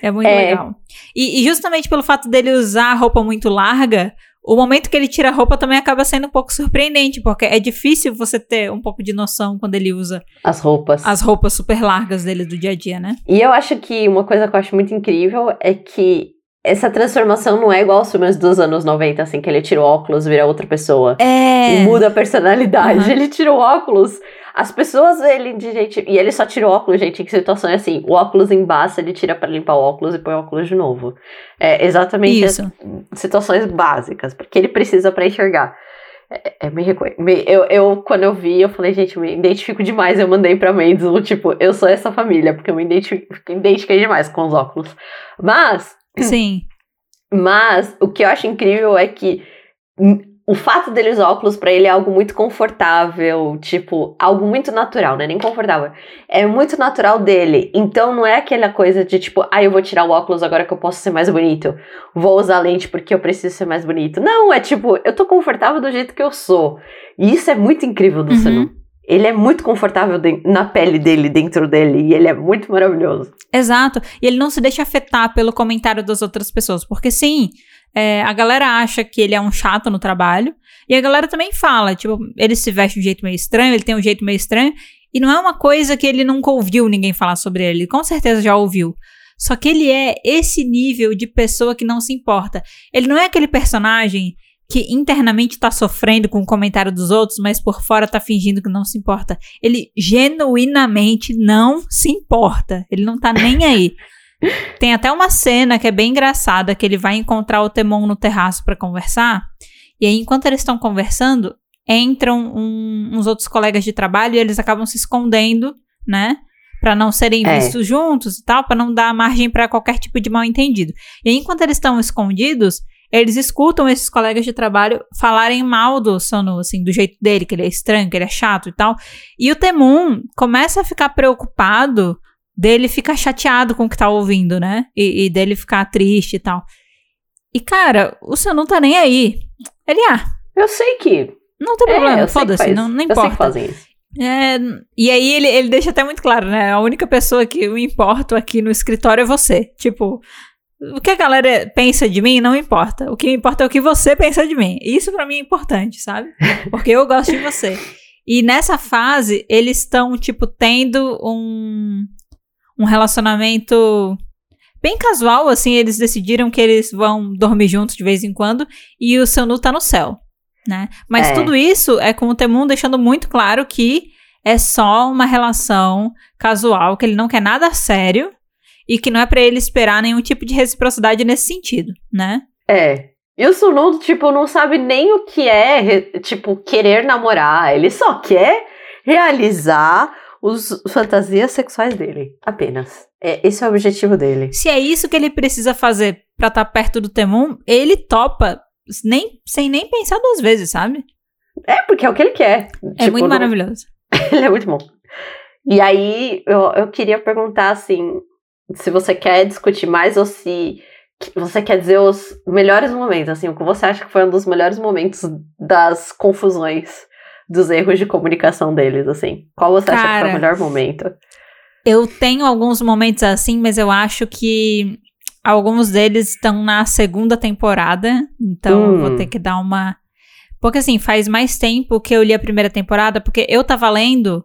É muito É. legal. E, e justamente pelo fato dele usar roupa muito larga, o momento que ele tira a roupa também acaba sendo um pouco surpreendente, porque é difícil você ter um pouco de noção quando ele usa As roupas. as roupas super largas dele do dia a dia, né? E eu acho que uma coisa que eu acho muito incrível é que essa transformação não é igual aos filmes dos anos 90, assim, que ele tira o óculos e vira outra pessoa. É. E muda a personalidade. Uhum. Ele tira o óculos. As pessoas, ele de gente. E ele só tira o óculos, gente, em que situação é assim? O óculos embaça, ele tira pra limpar o óculos e põe o óculos de novo. É exatamente Isso. situações básicas, porque ele precisa pra enxergar. É, é me reconhe- me- eu, eu, quando eu vi, eu falei, gente, eu me identifico demais. Eu mandei pra Mendes, tipo, eu sou essa família, porque eu me identifiquei demais com os óculos. Mas Sim. mas o que eu acho incrível é que o fato dele usar óculos pra ele é algo muito confortável, tipo, algo muito natural, não é nem confortável. É muito natural dele. Então não é aquela coisa de tipo, ah, eu vou tirar o óculos agora que eu posso ser mais bonito. Vou usar lente porque eu preciso ser mais bonito. Não, é tipo, eu tô confortável do jeito que eu sou. E isso é muito incrível do Uhum. Ele é muito confortável de- na pele dele, dentro dele, e ele é muito maravilhoso. Exato. E ele não se deixa afetar pelo comentário das outras pessoas. Porque sim, é, a galera acha que ele é um chato no trabalho. E a galera também fala, tipo, ele se veste de um jeito meio estranho, ele tem um jeito meio estranho. E não é uma coisa que ele nunca ouviu ninguém falar sobre ele. Ele com certeza já ouviu. Só que ele é esse nível de pessoa que não se importa. Ele não é aquele personagem que internamente tá sofrendo com o comentário dos outros, mas por fora tá fingindo que não se importa. Ele genuinamente não se importa. Ele não tá nem aí. Tem até uma cena que é bem engraçada, que ele vai encontrar o Temon no terraço pra conversar. E aí, enquanto eles estão conversando, entram um- uns outros colegas de trabalho e eles acabam se escondendo, né? Pra não serem É. vistos juntos e tal, pra não dar margem pra qualquer tipo de mal entendido. E aí, enquanto eles estão escondidos, eles escutam esses colegas de trabalho falarem mal do Sonu, assim, do jeito dele, que ele é estranho, que ele é chato e tal. E o Temun começa a ficar preocupado dele ficar chateado com o que tá ouvindo, né? E, e dele ficar triste e tal. E, cara, o Sonu tá nem aí. Ele, ah, Eu sei que. não tem é, problema, que foda-se, não, não Eu sei que importa. fazem isso. É, e aí ele, ele deixa até muito claro, né? A única pessoa que eu importo aqui no escritório é você. Tipo, o que a galera pensa de mim não importa. O que importa é o que você pensa de mim. Isso pra mim é importante, sabe? Porque eu gosto de você. E nessa fase, eles estão, tipo, tendo um, um relacionamento bem casual, assim. Eles decidiram que eles vão dormir juntos de vez em quando. E o Sanu tá no céu, né? Mas É. tudo isso é com o Temun deixando muito claro que é só uma relação casual, que ele não quer nada sério e que não é pra ele esperar nenhum tipo de reciprocidade nesse sentido, né? É. E o Sunu, tipo, não sabe nem o que é, tipo, querer namorar. Ele só quer realizar os fantasias sexuais dele. Apenas. É, esse é o objetivo dele. Se é isso que ele precisa fazer pra estar perto do Temun, ele topa nem, sem nem pensar duas vezes, sabe? É, porque é o que ele quer. É Tipo, muito não- maravilhoso. Ele é muito bom. E aí, eu, eu queria perguntar, assim, se você quer discutir mais ou se você quer dizer os melhores momentos, assim, o que você acha que foi um dos melhores momentos das confusões, dos erros de comunicação deles, assim. Qual você acha que foi Cara. o melhor momento? Eu tenho alguns momentos assim, mas eu acho que alguns deles estão na segunda temporada, então eu vou Hum. ter que dar uma. Porque assim, faz mais tempo que eu li a primeira temporada, porque eu tava lendo.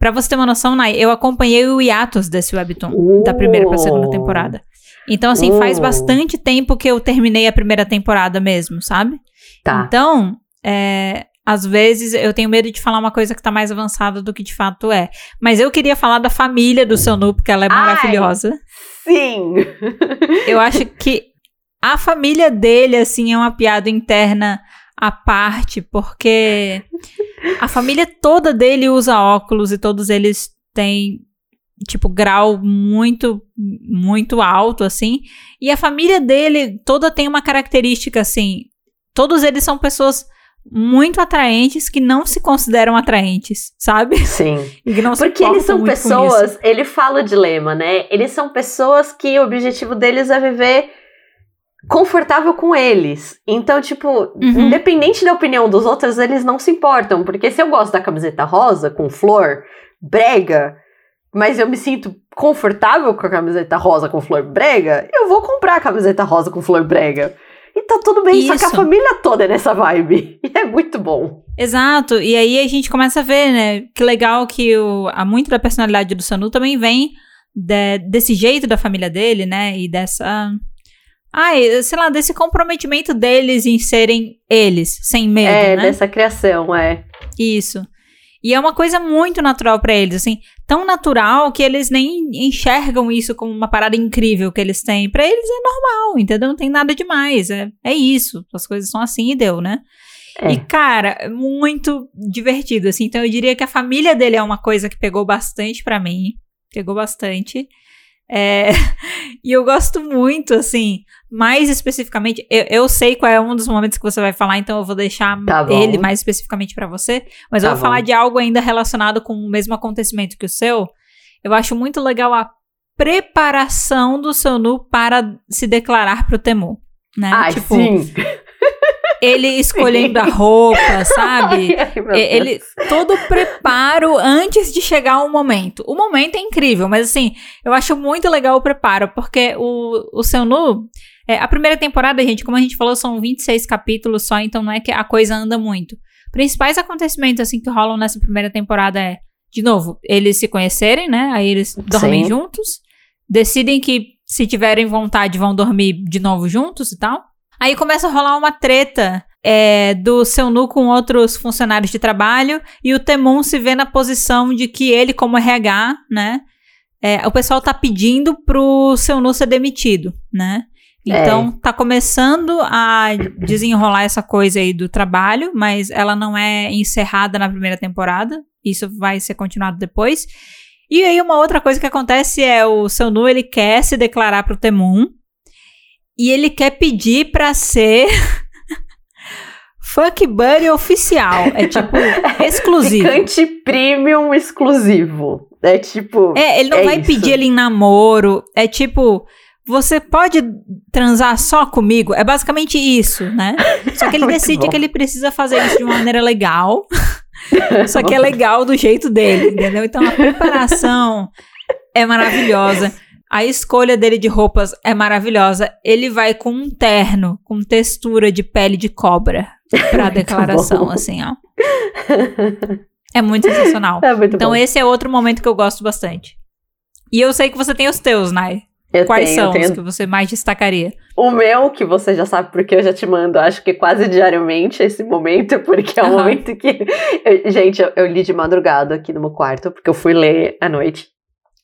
Pra você ter uma noção, Nai, eu acompanhei o hiatus desse webtoon, da primeira pra segunda Oh. temporada. Então, assim, faz Oh. bastante tempo que eu terminei a primeira temporada mesmo, sabe? Tá. Então, é, às vezes eu tenho medo de falar uma coisa que tá mais avançada do que de fato é. Mas eu queria falar da família do seu Nu, porque ela é Ai. maravilhosa. Sim! Eu acho que a família dele, assim, é uma piada interna à parte, porque a família toda dele usa óculos e todos eles têm tipo grau muito muito alto assim, e a família dele toda tem uma característica assim, todos eles são pessoas muito atraentes que não se consideram atraentes, sabe? Sim. E não Porque eles são pessoas, ele fala o dilema, né? Eles são pessoas que o objetivo deles é viver confortável com eles. Então, tipo, uhum. independente da opinião dos outros, eles não se importam. Porque se eu gosto da camiseta rosa com flor, brega, mas eu me sinto confortável com a camiseta rosa com flor brega, eu vou comprar a camiseta rosa com flor brega. E tá tudo bem, Isso. só que a família toda é nessa vibe. E é muito bom. Exato. E aí a gente começa a ver, né? Que legal que o, a muito da personalidade do Sanu também vem de, desse jeito da família dele, né? E dessa Ai, sei lá, desse comprometimento deles em serem eles, sem medo, é, né? dessa criação, é. Isso. E é uma coisa muito natural para eles, assim, tão natural que eles nem enxergam isso como uma parada incrível que eles têm. Para eles é normal, entendeu? Não tem nada demais, é, é isso. As coisas são assim e deu, né? É. E, cara, muito divertido, assim. Então, eu diria que a família dele é uma coisa que pegou bastante para mim. Pegou bastante. É, e eu gosto muito, assim, mais especificamente, eu, eu, sei qual é um dos momentos que você vai falar, então eu vou deixar tá ele mais especificamente para você, mas tá eu vou bom. falar de algo ainda relacionado com o mesmo acontecimento que o seu. Eu acho muito legal a preparação do seu nu para se declarar pro Temu, né? Ai, tipo, sim ele escolhendo a roupa, sabe? Ai, ai, ele todo o preparo antes de chegar o momento. O momento é incrível, mas assim, eu acho muito legal o preparo, porque o, o seu nu. É, a primeira temporada, gente, como a gente falou, são 26 capítulos só, então não é que a coisa anda muito. Principais acontecimentos assim que rolam nessa primeira temporada é, de novo, eles se conhecerem, né? Aí eles dormem Sim. juntos, decidem que se tiverem vontade vão dormir de novo juntos e tal. Aí começa a rolar uma treta é, do seu nu com outros funcionários de trabalho e o Temon se vê na posição de que ele, como RH, né? É, o pessoal tá pedindo pro seu nu ser demitido, né? Então, é. tá começando a desenrolar essa coisa aí do trabalho, mas ela não é encerrada na primeira temporada. Isso vai ser continuado depois. E aí, uma outra coisa que acontece é o seu nu, ele quer se declarar pro Temon, e ele quer pedir pra ser Fuck Buddy oficial. É tipo exclusivo. Ficante premium exclusivo. É tipo. É, ele não é vai isso. pedir ele em namoro. É tipo. Você pode transar só comigo? É basicamente isso, né? Só que ele decide que ele precisa fazer isso de uma maneira legal. só que é legal do jeito dele, entendeu? Então a preparação é maravilhosa. A escolha dele de roupas é maravilhosa. Ele vai com um terno com textura de pele de cobra pra declaração, assim, ó. É muito sensacional. É muito então, bom. esse é outro momento que eu gosto bastante. E eu sei que você tem os teus, Nai. Eu Quais tenho, são tenho... os que você mais destacaria? O meu, que você já sabe porque eu já te mando, acho que quase diariamente esse momento, porque é um uhum. momento que. Eu, gente, eu, eu li de madrugada aqui no meu quarto, porque eu fui ler à noite.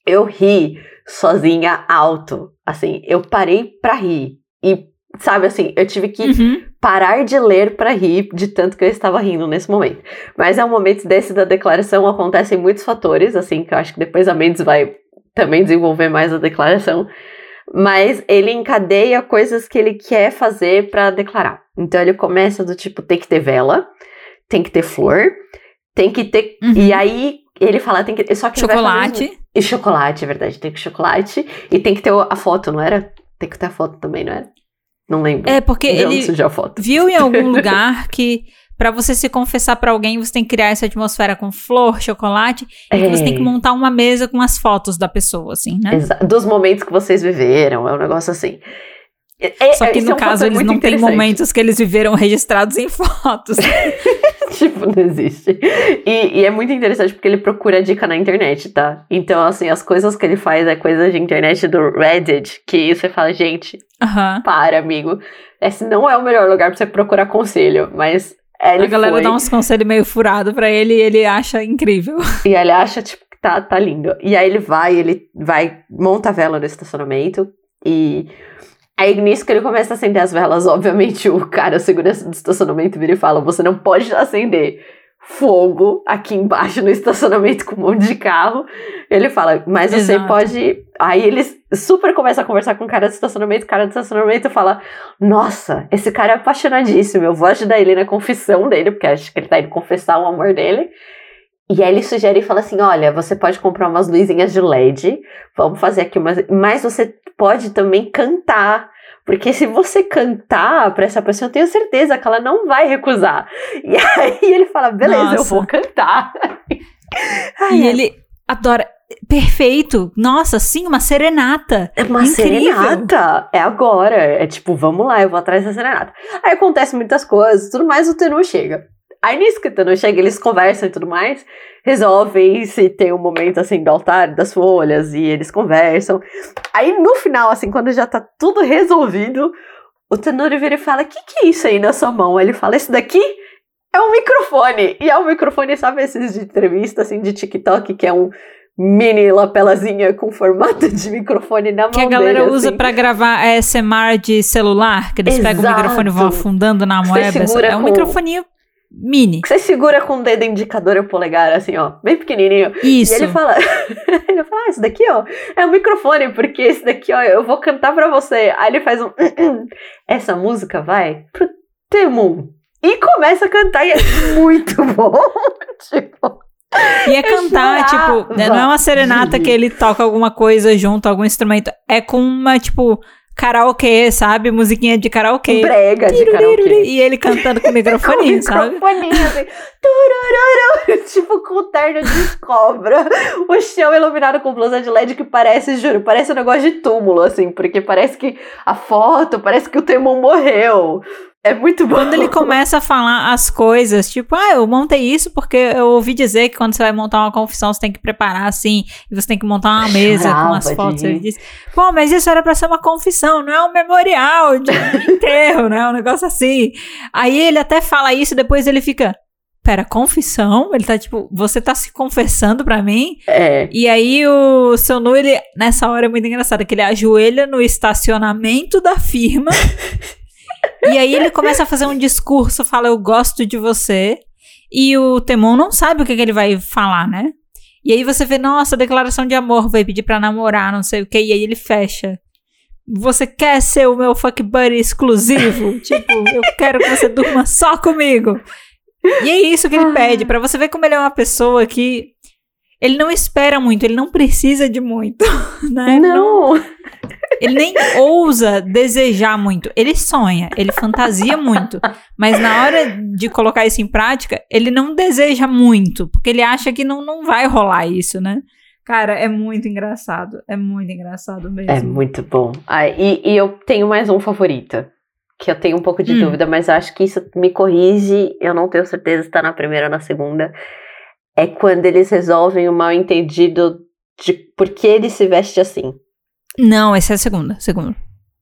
Eu ri sozinha alto. Assim, eu parei pra rir. E, sabe assim, eu tive que uhum. parar de ler para rir de tanto que eu estava rindo nesse momento. Mas é um momento desse da declaração, acontecem muitos fatores, assim, que eu acho que depois a Mendes vai também desenvolver mais a declaração. Mas ele encadeia coisas que ele quer fazer para declarar. Então ele começa do tipo, tem que ter vela, tem que ter flor, tem que ter. Uhum. E aí ele fala, tem que. Só que chocolate. E chocolate, é verdade. Tem que chocolate. E tem que ter a foto, não era? Tem que ter a foto também, não era? Não lembro. É, porque ele viu em algum lugar que para você se confessar para alguém, você tem que criar essa atmosfera com flor, chocolate, é. e você tem que montar uma mesa com as fotos da pessoa, assim, né? Exato. Dos momentos que vocês viveram, é um negócio assim. É, Só que no é um caso eles não têm momentos que eles viveram registrados em fotos. tipo, não existe. E, e, é muito interessante porque ele procura dica na internet, tá? Então, assim, as coisas que ele faz é coisa de internet do Reddit, que você fala, gente, para, amigo. Esse não é o melhor lugar pra você procurar conselho, mas. A galera foi. dá uns conselhos meio furado pra ele e ele acha incrível. E ele acha, tipo, que tá, tá lindo. E aí ele vai, ele vai, monta a vela no estacionamento e Aí nisso que ele começa a acender as velas, obviamente o cara, o segurança do estacionamento, vira e fala: Você não pode acender fogo aqui embaixo no estacionamento com um monte de carro. Ele fala, mas você Exato. pode. Aí eles super começam a conversar com o cara do estacionamento. O cara do estacionamento fala: Nossa, esse cara é apaixonadíssimo. Eu vou ajudar ele na confissão dele, porque acho que ele tá indo confessar o amor dele. E aí ele sugere e fala assim: olha, você pode comprar umas luzinhas de LED, vamos fazer aqui umas. Mas você pode também cantar. Porque se você cantar pra essa pessoa, eu tenho certeza que ela não vai recusar. E aí ele fala: beleza, eu Nossa. vou cantar. Ai, E é ele adora. Perfeito! Nossa, sim, uma serenata. É uma Incrível. serenata. É agora. É tipo, vamos lá, eu vou atrás da serenata. Aí acontece muitas coisas, tudo mais, o Tenu chega. Aí nisso que o Tenu chega, eles conversam e tudo mais, resolvem se tem um momento assim do altar das folhas e eles conversam. Aí no final, assim, quando já tá tudo resolvido, o Tenor vira e fala: O que, que é isso aí na sua mão? Ele fala: Esse daqui é um microfone. E é um microfone, sabe, esses de entrevista, assim, de TikTok, que é um mini lapelazinha com formato de microfone na mão Que a galera dele, usa assim. pra gravar ASMR de celular, que eles pegam o Exato. microfone e vão afundando na moeda. segura É um com- microfoninho mini. Que você segura com o dedo indicador e o polegar, assim, ó, bem pequenininho. Isso. E ele fala, ele fala, ah, esse daqui, ó, é um microfone, porque esse daqui, ó, eu vou cantar pra você. Aí ele faz um, essa música vai pro Temum. E começa a cantar e é muito bom. tipo, E é cantar, chorava tipo, não é uma serenata que ele toca alguma coisa junto, algum instrumento. É com uma, tipo, karaokê, sabe? Musiquinha de karaokê. brega de karaokê. E ele cantando com o Com sabe? microfoninho, assim, turururu, tipo com terno de cobra, o chão iluminado com blusa de LED que parece, juro, parece um negócio de túmulo, assim, porque parece que a foto, parece que o Temon morreu. É muito bom. Quando ele começa a falar as coisas, tipo, ah, eu montei isso porque eu ouvi dizer que quando você vai montar uma confissão, você tem que preparar assim, e você tem que montar uma mesa com as fotos. Ele disse, pô, mas isso era pra ser uma confissão, não é um memorial de enterro, né? Um negócio assim. Aí ele até fala isso e depois ele fica. Pera, confissão? Ele tá tipo, você tá se confessando pra mim? É, E aí o seu Nu, ele, nessa hora é muito engraçado, que ele ajoelha no estacionamento da firma. e aí ele começa a fazer um discurso, fala, eu gosto de você. E o Temon não sabe o que, que ele vai falar, né? E aí você vê, nossa, declaração de amor, vai pedir pra namorar, não sei o que, e aí ele fecha. Você quer ser o meu fuck buddy exclusivo? tipo, eu quero que você durma só comigo. E é isso que ele Ah. pede, pra você ver como ele é uma pessoa que ele não espera muito, ele não precisa de muito, né? não. Ele nem ousa desejar muito. Ele sonha, ele fantasia muito, mas na hora de colocar isso em prática, ele não deseja muito, porque ele acha que não, não vai rolar isso, né? Cara, é muito engraçado, é muito engraçado mesmo. É muito bom. Ah, e, e eu tenho mais um favorito. Que eu tenho um pouco de Hum. dúvida, mas acho que isso me corrige. Eu não tenho certeza se tá na primeira ou na segunda. É quando eles resolvem o mal entendido de por que ele se veste assim. Não, essa é a segunda, segunda.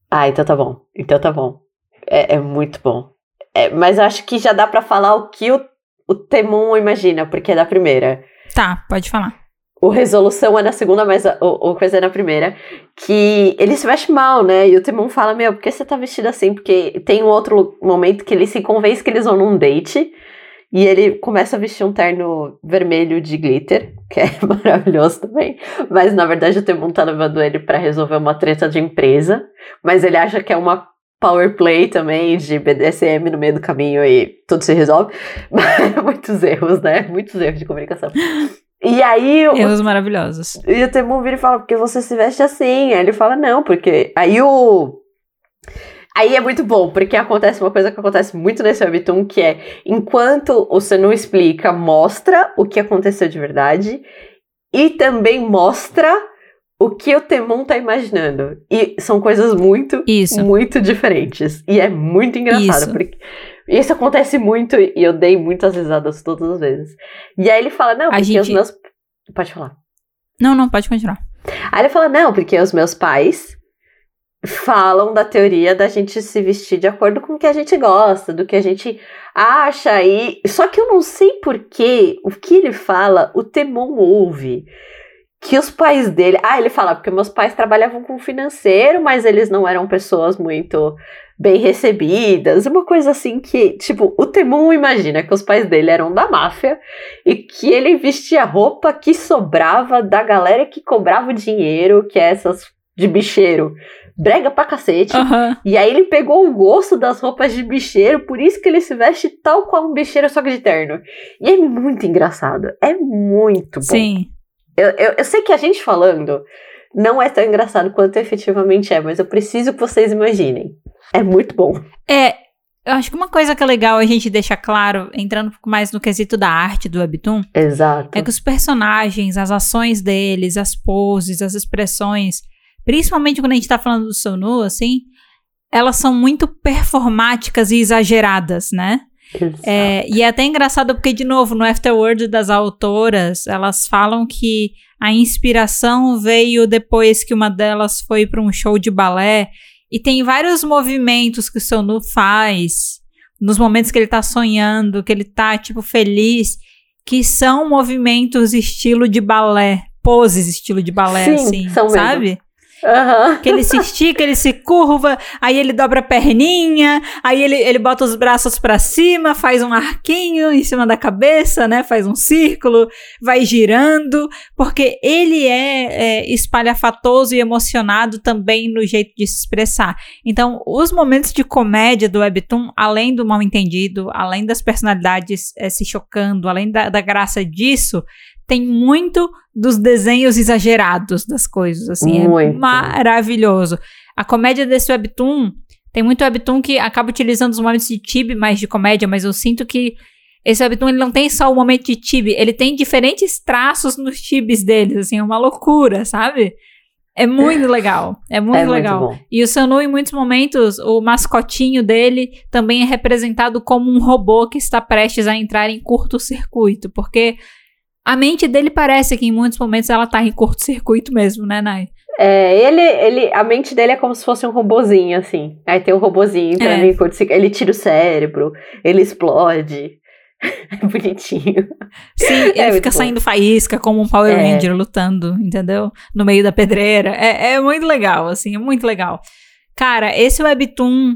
Ah, então tá bom. Então tá bom. É, é muito bom. É, mas acho que já dá pra falar o que o, o Temon imagina, porque é da primeira. Tá, pode falar. O Resolução é na segunda, mas a- o, o coisa é na primeira. Que ele se veste mal, né? E o Timon fala: Meu, por que você tá vestido assim? Porque tem um outro momento que ele se convence que eles vão num date. E ele começa a vestir um terno vermelho de glitter, que é maravilhoso também. Mas na verdade o Timon tá levando ele pra resolver uma treta de empresa. Mas ele acha que é uma power play também de BDSM no meio do caminho e tudo se resolve. Muitos erros, né? Muitos erros de comunicação. E aí o, Erros maravilhosos. e o Temon vira e fala, porque você se veste assim? Aí ele fala, não, porque. Aí o. Aí é muito bom, porque acontece uma coisa que acontece muito nesse webtoon, que é enquanto o Senu explica, mostra o que aconteceu de verdade e também mostra o que o Temon tá imaginando. E são coisas muito, Isso. muito diferentes. E é muito engraçado, Isso. porque isso acontece muito e eu dei muitas risadas todas as vezes. E aí ele fala, não, porque os gente- meus. Pode falar. Não, não, pode continuar. Aí ele fala, não, porque os meus pais falam da teoria da gente se vestir de acordo com o que a gente gosta, do que a gente acha e só que eu não sei porquê o que ele fala, o Temon ouve. que os pais dele. Ah, ele fala, porque meus pais trabalhavam com financeiro, mas eles não eram pessoas muito bem recebidas. Uma coisa assim que, tipo, o Temon imagina que os pais dele eram da máfia e que ele vestia roupa que sobrava da galera que cobrava o dinheiro, que é essas de bicheiro. Brega pra cacete. Aham. E aí ele pegou o gosto das roupas de bicheiro, por isso que ele se veste tal qual um bicheiro, só que de terno. E é muito engraçado. É muito bom. Sim. Eu, eu, eu sei que a gente falando não é tão engraçado quanto efetivamente é, mas eu preciso que vocês imaginem. É muito bom. É, eu acho que uma coisa que é legal a gente deixar claro, entrando um pouco mais no quesito da arte do Webtoon, Exato. é que os personagens, as ações deles, as poses, as expressões, principalmente quando a gente tá falando do Sonu, assim, elas são muito performáticas e exageradas, né? É, e é até engraçado porque, de novo, no Afterword das autoras, elas falam que a inspiração veio depois que uma delas foi para um show de balé. E tem vários movimentos que o Sonu faz nos momentos que ele tá sonhando, que ele tá, tipo, feliz, que são movimentos estilo de balé, poses estilo de balé, Sim, assim, são mesmo. Aham. Que ele se estica, ele se curva, aí ele dobra a perninha, aí ele, ele bota os braços pra cima, faz um arquinho em cima da cabeça, né? Faz um círculo, vai girando, porque ele é, é espalhafatoso e emocionado também no jeito de se expressar. Então, os momentos de comédia do Webtoon, além do mal entendido, além das personalidades eh, se chocando, além da, da graça disso, tem muito dos desenhos exagerados das coisas, assim, é Muito. maravilhoso. A comédia desse webtoon, tem muito webtoon que acaba utilizando os momentos de tibi mais de comédia, mas eu sinto que esse webtoon ele não tem só o momento de tibi, ele tem diferentes traços nos tibis deles, assim, é uma loucura, sabe? É muito legal, é muito É muito legal. bom. E o Sanu, em muitos momentos, o mascotinho dele também é representado como um robô que está prestes a entrar em curto-circuito, porque a mente dele parece que em muitos momentos ela tá em curto-circuito mesmo, né, Nai? É, ele, ele, a mente dele é como se fosse um robozinho, assim. Aí tem um robozinho entrando É. em curto Ele tira o cérebro, ele explode. É bonitinho. Sim, ele É fica bom. saindo faísca como um Power É. Ranger lutando, entendeu? No meio da pedreira. É, é muito legal, assim, é muito legal. Cara, esse webtoon,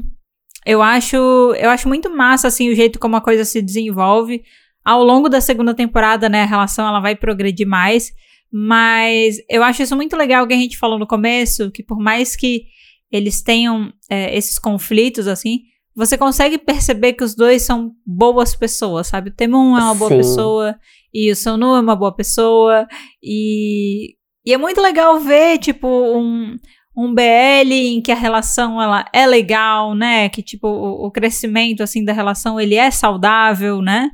eu acho, eu acho muito massa, assim, o jeito como a coisa se desenvolve. Ao longo da segunda temporada, né, a relação ela vai progredir mais. Mas eu acho isso muito legal que a gente falou no começo, que por mais que eles tenham é, esses conflitos, assim, você consegue perceber que os dois são boas pessoas, sabe? O Temon é uma boa Sim. pessoa e o Sonu é uma boa pessoa e, e é muito legal ver, tipo, um, um BL em que a relação ela é legal, né? Que, tipo, o, o crescimento, assim, da relação, ele é saudável, né?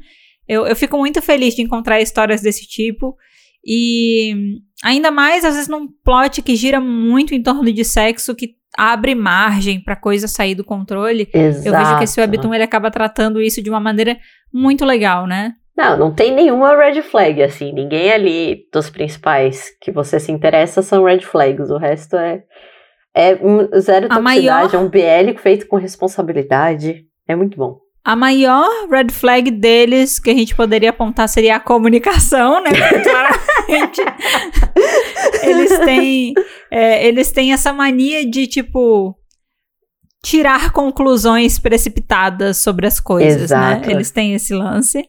Eu, eu fico muito feliz de encontrar histórias desse tipo e ainda mais, às vezes, num plot que gira muito em torno de sexo, que abre margem pra coisa sair do controle. Exato. Eu vejo que esse Webtoon ele acaba tratando isso de uma maneira muito legal, né? Não, não tem nenhuma red flag, assim. Ninguém ali dos principais que você se interessa são red flags. O resto é, é zero A toxicidade, maior- é um BL feito com responsabilidade. É muito bom. A maior red flag deles que a gente poderia apontar seria a comunicação, né? Claramente eles têm, é, eles têm essa mania de, tipo, tirar conclusões precipitadas sobre as coisas, Exato. né? Eles têm esse lance.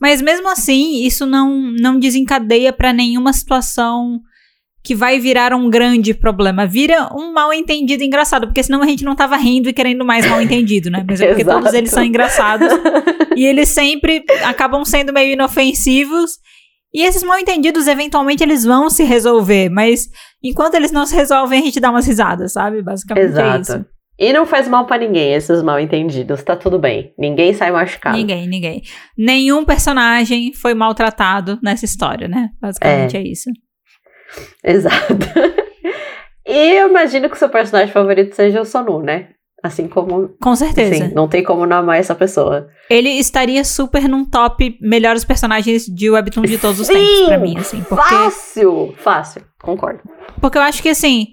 Mas mesmo assim, isso não, não desencadeia pra nenhuma situação que vai virar um grande problema. Vira um mal entendido engraçado, porque senão a gente não tava rindo e querendo mais mal entendido, né? Mas é porque todos eles são engraçados e eles sempre acabam sendo meio inofensivos. E esses mal entendidos, eventualmente, eles vão se resolver, mas enquanto eles não se resolvem, a gente dá umas risadas, sabe? Basicamente é isso. Exato. E não faz mal pra ninguém, esses mal entendidos. Tá tudo bem. Ninguém sai machucado. Ninguém, ninguém. Nenhum personagem foi maltratado nessa história, né? Basicamente é, isso. Exato. e eu imagino que o seu personagem favorito seja o Sonu, né? Assim como. Com certeza. Sim, não tem como não amar essa pessoa. Ele estaria super num top melhores personagens de Webtoon de todos os Sim! tempos, pra mim, assim. Porque, Fácil! Fácil, concordo. porque eu acho que, assim,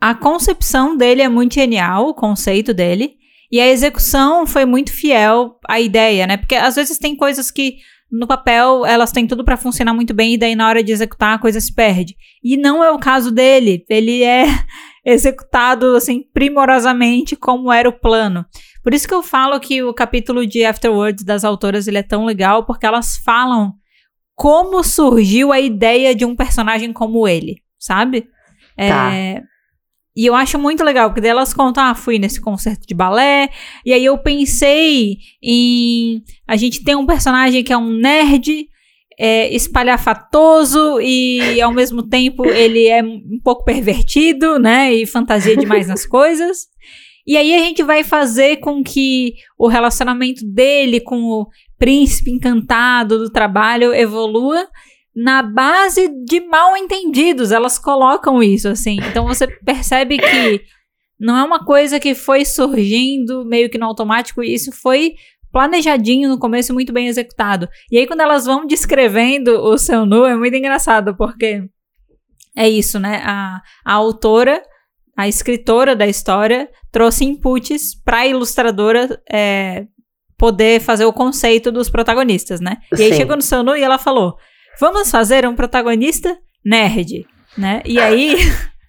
a concepção dele é muito genial, o conceito dele, e a execução foi muito fiel à ideia, né? Porque às vezes tem coisas que no papel elas têm tudo para funcionar muito bem e daí na hora de executar a coisa se perde. E não é o caso dele. Ele é executado assim primorosamente como era o plano. Por isso que eu falo que o capítulo de Afterwards das autoras ele é tão legal porque elas falam como surgiu a ideia de um personagem como ele, sabe? Tá. É, e eu acho muito legal, porque daí elas contam, ah, fui nesse concerto de balé, e aí eu pensei em. A gente tem um personagem que é um nerd, é, espalhafatoso e ao mesmo tempo ele é um pouco pervertido, né? E fantasia demais nas coisas. E aí a gente vai fazer com que o relacionamento dele com o príncipe encantado do trabalho evolua na base de mal entendidos. Elas colocam isso, assim. Então você percebe que não é uma coisa que foi surgindo meio que no automático, isso foi planejadinho no começo, muito bem executado. E aí, quando elas vão descrevendo o seu nu, é muito engraçado, porque é isso, né? A, a autora, a escritora da história, trouxe inputs para a ilustradora é, poder fazer o conceito dos protagonistas, né? E aí chegou no seu nu e ela falou: vamos fazer um protagonista nerd, né? E aí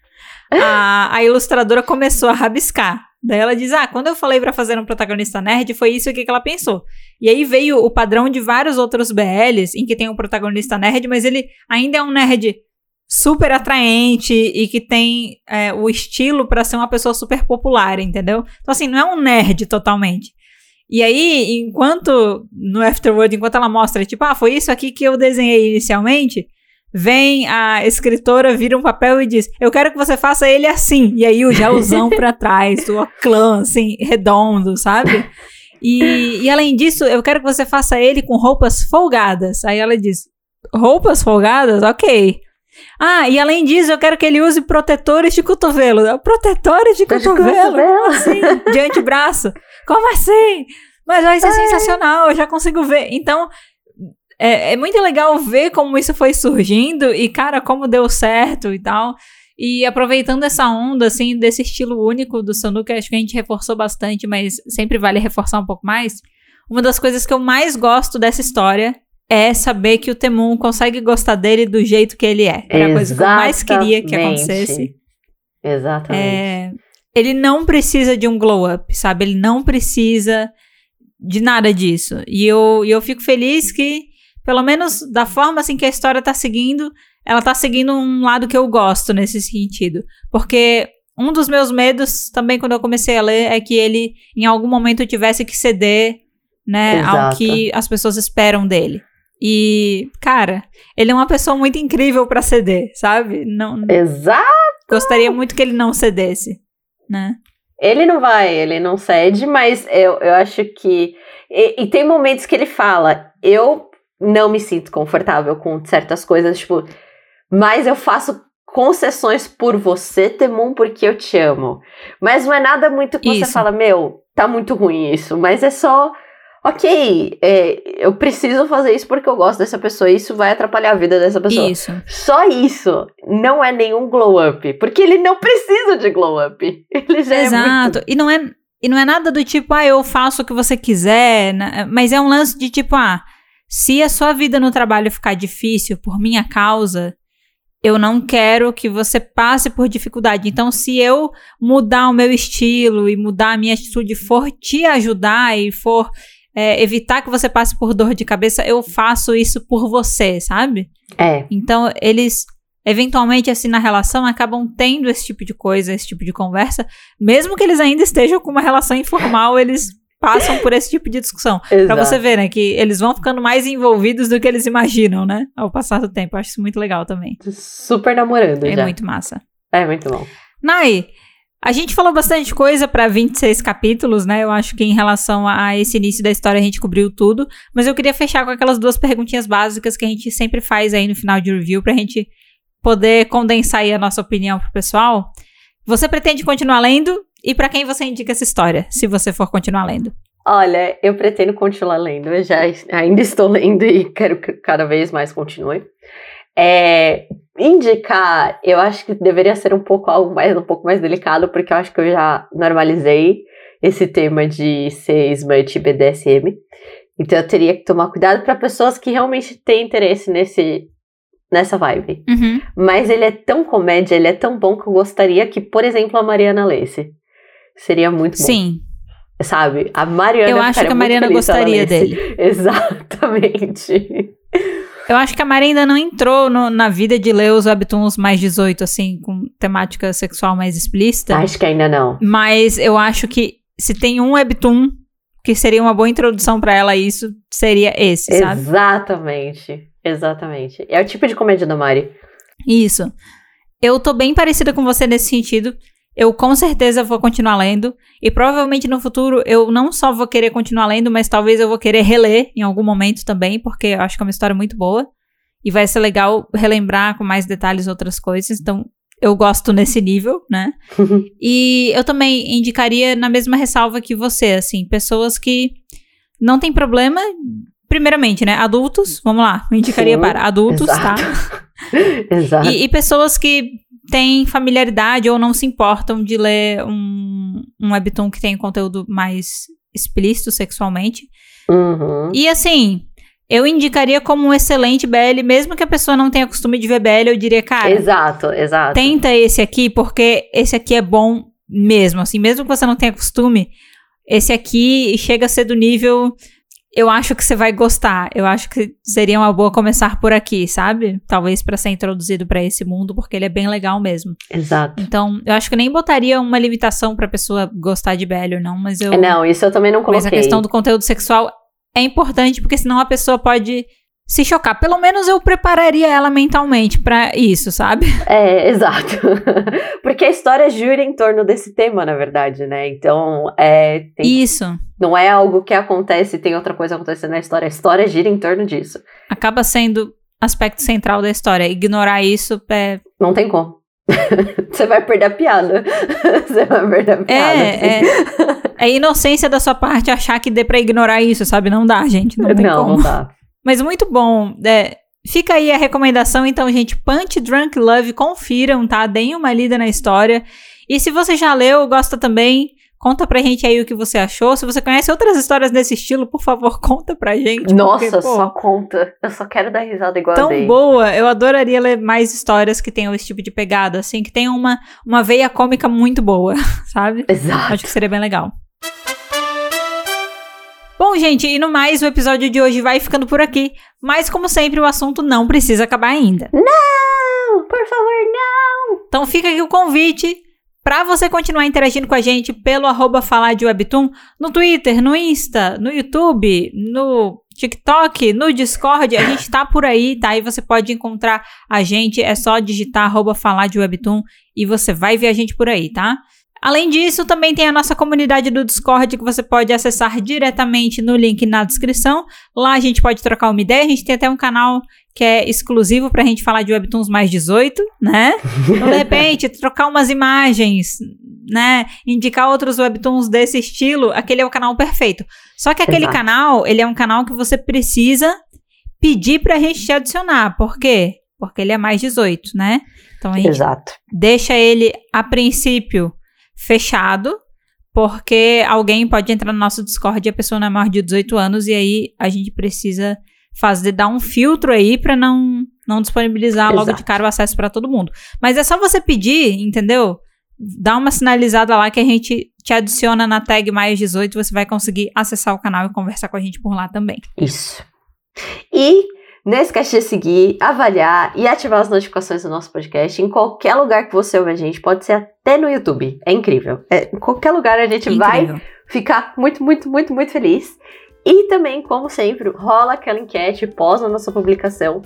a, a ilustradora começou a rabiscar. Daí ela diz: Ah, quando eu falei para fazer um protagonista nerd, foi isso que ela pensou. E aí veio o padrão de vários outros BLs em que tem um protagonista nerd, mas ele ainda é um nerd super atraente e que tem é, o estilo para ser uma pessoa super popular, entendeu? Então, assim, não é um nerd totalmente. E aí, enquanto no Afterword, enquanto ela mostra, tipo, ah, foi isso aqui que eu desenhei inicialmente, vem a escritora, vira um papel e diz: Eu quero que você faça ele assim. E aí o gelzão pra trás, o clã, assim, redondo, sabe? E, e além disso, eu quero que você faça ele com roupas folgadas. Aí ela diz: Roupas folgadas? Ok. Ah, e além disso, eu quero que ele use protetores de cotovelo. Protetores de cotovelo? De cotovelo? Assim, de antebraço. Como assim? Mas vai ser é. sensacional, eu já consigo ver. Então, é, é, muito legal ver como isso foi surgindo e, cara, como deu certo e tal. E aproveitando essa onda, assim, desse estilo único do Sanuka, acho que a gente reforçou bastante, mas sempre vale reforçar um pouco mais. Uma das coisas que eu mais gosto dessa história é saber que o Temon consegue gostar dele do jeito que ele é. Era a coisa que eu mais queria que acontecesse. Exatamente. É, ele não precisa de um glow up, sabe? Ele não precisa de nada disso. E eu, eu fico feliz que, pelo menos da forma assim que a história tá seguindo, ela tá seguindo um lado que eu gosto nesse sentido. Porque um dos meus medos também quando eu comecei a ler é que ele em algum momento tivesse que ceder, né, Exato. ao que as pessoas esperam dele. E, cara, ele é uma pessoa muito incrível para ceder, sabe? Não, Exato! Gostaria muito que ele não cedesse né? Ele não vai, ele não cede, mas eu, eu acho que. E, e, tem momentos que ele fala: eu não me sinto confortável com certas coisas, tipo, mas eu faço concessões por você, Temon, porque eu te amo. Mas não é nada muito que isso. você fala: meu, tá muito ruim isso, mas é só ok, é, eu preciso fazer isso porque eu gosto dessa pessoa, isso vai atrapalhar a vida dessa pessoa. Isso. Só isso não é nenhum glow up, porque ele não precisa de glow up. Ele já Exato. é muito... E não é e não é nada do tipo, ah, eu faço o que você quiser, né? mas é um lance de tipo, ah, se a sua vida no trabalho ficar difícil por minha causa, eu não quero que você passe por dificuldade. Então, se eu mudar o meu estilo e mudar a minha atitude, for te ajudar e for é, evitar que você passe por dor de cabeça, eu faço isso por você, sabe? É. Então, eles eventualmente, assim, na relação, acabam tendo esse tipo de coisa, esse tipo de conversa, mesmo que eles ainda estejam com uma relação informal, eles passam por esse tipo de discussão. para você ver, né, que eles vão ficando mais envolvidos do que eles imaginam, né, ao passar do tempo. Eu acho isso muito legal também. Super namorando É já. muito massa. É muito bom. Nai, a gente falou bastante coisa para 26 capítulos, né? Eu acho que em relação a esse início da história a gente cobriu tudo, mas eu queria fechar com aquelas duas perguntinhas básicas que a gente sempre faz aí no final de review pra gente poder condensar aí a nossa opinião pro pessoal. Você pretende continuar lendo? E para quem você indica essa história, se você for continuar lendo? Olha, eu pretendo continuar lendo. Eu já ainda estou lendo e quero que cada vez mais continue. É, indicar, eu acho que deveria ser um pouco algo mais um pouco mais delicado, porque eu acho que eu já normalizei esse tema de ser smut BDSM. Então eu teria que tomar cuidado para pessoas que realmente têm interesse nesse nessa vibe. Uhum. Mas ele é tão comédia, ele é tão bom que eu gostaria que, por exemplo, a Mariana lesse. Seria muito bom. Sim. Sabe? A Mariana Eu acho que a Mariana gostaria dele. Exatamente. Eu acho que a Mari ainda não entrou no- na vida de ler os webtoons mais 18, assim, com temática sexual mais explícita. Acho que ainda não. Mas eu acho que se tem um webtoon que seria uma boa introdução pra ela a isso, seria esse, sabe? Exatamente. Exatamente. É o tipo de comédia da Mari. Isso. Eu tô bem parecida com você nesse sentido. Eu com certeza vou continuar lendo. E provavelmente no futuro eu não só vou querer continuar lendo, mas talvez eu vou querer reler em algum momento também, porque eu acho que é uma história muito boa. E vai ser legal relembrar com mais detalhes outras coisas. Então eu gosto nesse nível, né? E eu também indicaria na mesma ressalva que você, assim, pessoas que não tem problema. Primeiramente, né? Adultos, vamos lá. Indicaria Sim, para adultos, tá? exato. Exato. E, e pessoas que têm familiaridade ou não se importam de ler um, um webtoon que tem conteúdo mais explícito sexualmente. Uhum. E assim, eu indicaria como um excelente BL, mesmo que a pessoa não tenha costume de ver BL, eu diria, cara, Exato, exato. tenta esse aqui, porque esse aqui é bom mesmo, assim, mesmo que você não tenha costume, esse aqui chega a ser do nível. Eu acho que você vai gostar. Eu acho que seria uma boa começar por aqui, sabe? Talvez pra ser introduzido pra esse mundo, porque ele é bem legal mesmo. Exato. Então, eu acho que nem botaria uma limitação pra pessoa gostar de ou não, mas eu. Não, isso eu também não coloquei. mas a questão do conteúdo sexual é importante, porque senão a pessoa pode se chocar. Pelo menos eu prepararia ela mentalmente pra isso, sabe? É, exato. Porque a história gira em torno desse tema, na verdade, né? Então, é, tem- Isso. não é algo que acontece e tem outra coisa acontecendo na história. A história gira em torno disso. acaba sendo aspecto central da história. Ignorar isso é. Não tem como. Você vai perder a piada. Você vai perder a piada. É, é, é inocência da sua parte achar que dê pra ignorar isso, sabe? Não dá, gente. Não tem não, como. não dá. Mas muito bom. É, fica aí a recomendação, então, gente. Punch Drunk Love, confiram, tá? Deem uma lida na história. E se você já leu, gosta também, conta pra gente aí o que você achou. Se você conhece outras histórias desse estilo, por favor, conta pra gente. Nossa, porque, pô, só conta. Eu só quero dar risada igual a tão Day. boa. Eu adoraria ler mais histórias que tenham esse tipo de pegada, assim, que tenham uma, uma veia cômica muito boa, sabe? Exato. Acho que seria bem legal. Bom, gente, e no mais, o episódio de hoje vai ficando por aqui. Mas, como sempre, o assunto não precisa acabar ainda. Não, por favor, não. Então fica aqui o convite para você continuar interagindo com a gente pelo arroba falar de Webtoon no Twitter, no Insta, no YouTube, no TikTok, no Discord. A gente tá por aí, tá? E você pode encontrar a gente. É só digitar arroba falar de Webtoon e você vai ver a gente por aí, tá? Além disso, também tem a nossa comunidade do Discord que você pode acessar diretamente no link na descrição. Lá a gente pode trocar uma ideia. A gente tem até um canal que é exclusivo pra gente falar de Webtoons mais 18, né? Então, de repente, trocar umas imagens, né? Indicar outros webtoons desse estilo, aquele é o canal perfeito. Só que aquele Exato. canal, ele é um canal que você precisa pedir pra gente te adicionar. Por quê? Porque ele é mais 18, né? Então a gente Exato. deixa ele, a princípio, fechado, porque alguém pode entrar no nosso Discord e a pessoa não é maior de 18 anos, e aí a gente precisa fazer, dar um filtro aí pra não, não disponibilizar logo de Exato. cara o acesso pra todo mundo. Mas é só você pedir, entendeu? Dá uma sinalizada lá que a gente te adiciona na tag mais 18, você vai conseguir acessar o canal e conversar com a gente por lá também. Isso. E não esquece de seguir, avaliar e ativar as notificações do nosso podcast em qualquer lugar que você ouve a gente. Pode ser até no YouTube. É incrível. É, em qualquer lugar a gente vai Incrível. ficar muito, muito, muito, muito feliz. E também, como sempre, rola aquela enquete pós a nossa publicação.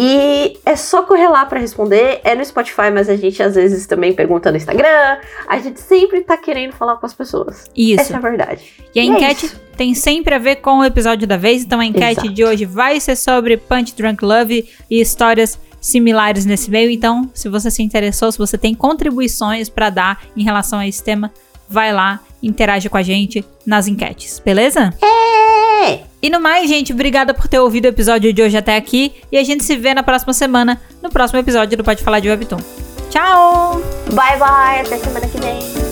E é só correr lá para responder. É no Spotify, mas a gente às vezes também pergunta no Instagram. A gente sempre tá querendo falar com as pessoas. Isso. Essa é a verdade. E a E é enquete isso. tem sempre a ver com o episódio da vez, então a enquete Exato. de hoje vai ser sobre Punch Drunk Love e histórias similares nesse meio. Então, se você se interessou, se você tem contribuições pra dar em relação a esse tema, vai lá, interage com a gente nas enquetes, beleza? É! E no mais, gente, obrigada por ter ouvido o episódio de hoje até aqui e a gente se vê na próxima semana, no próximo episódio do Pode Falar de Webtoon. Tchau! Bye, bye! Até semana que vem.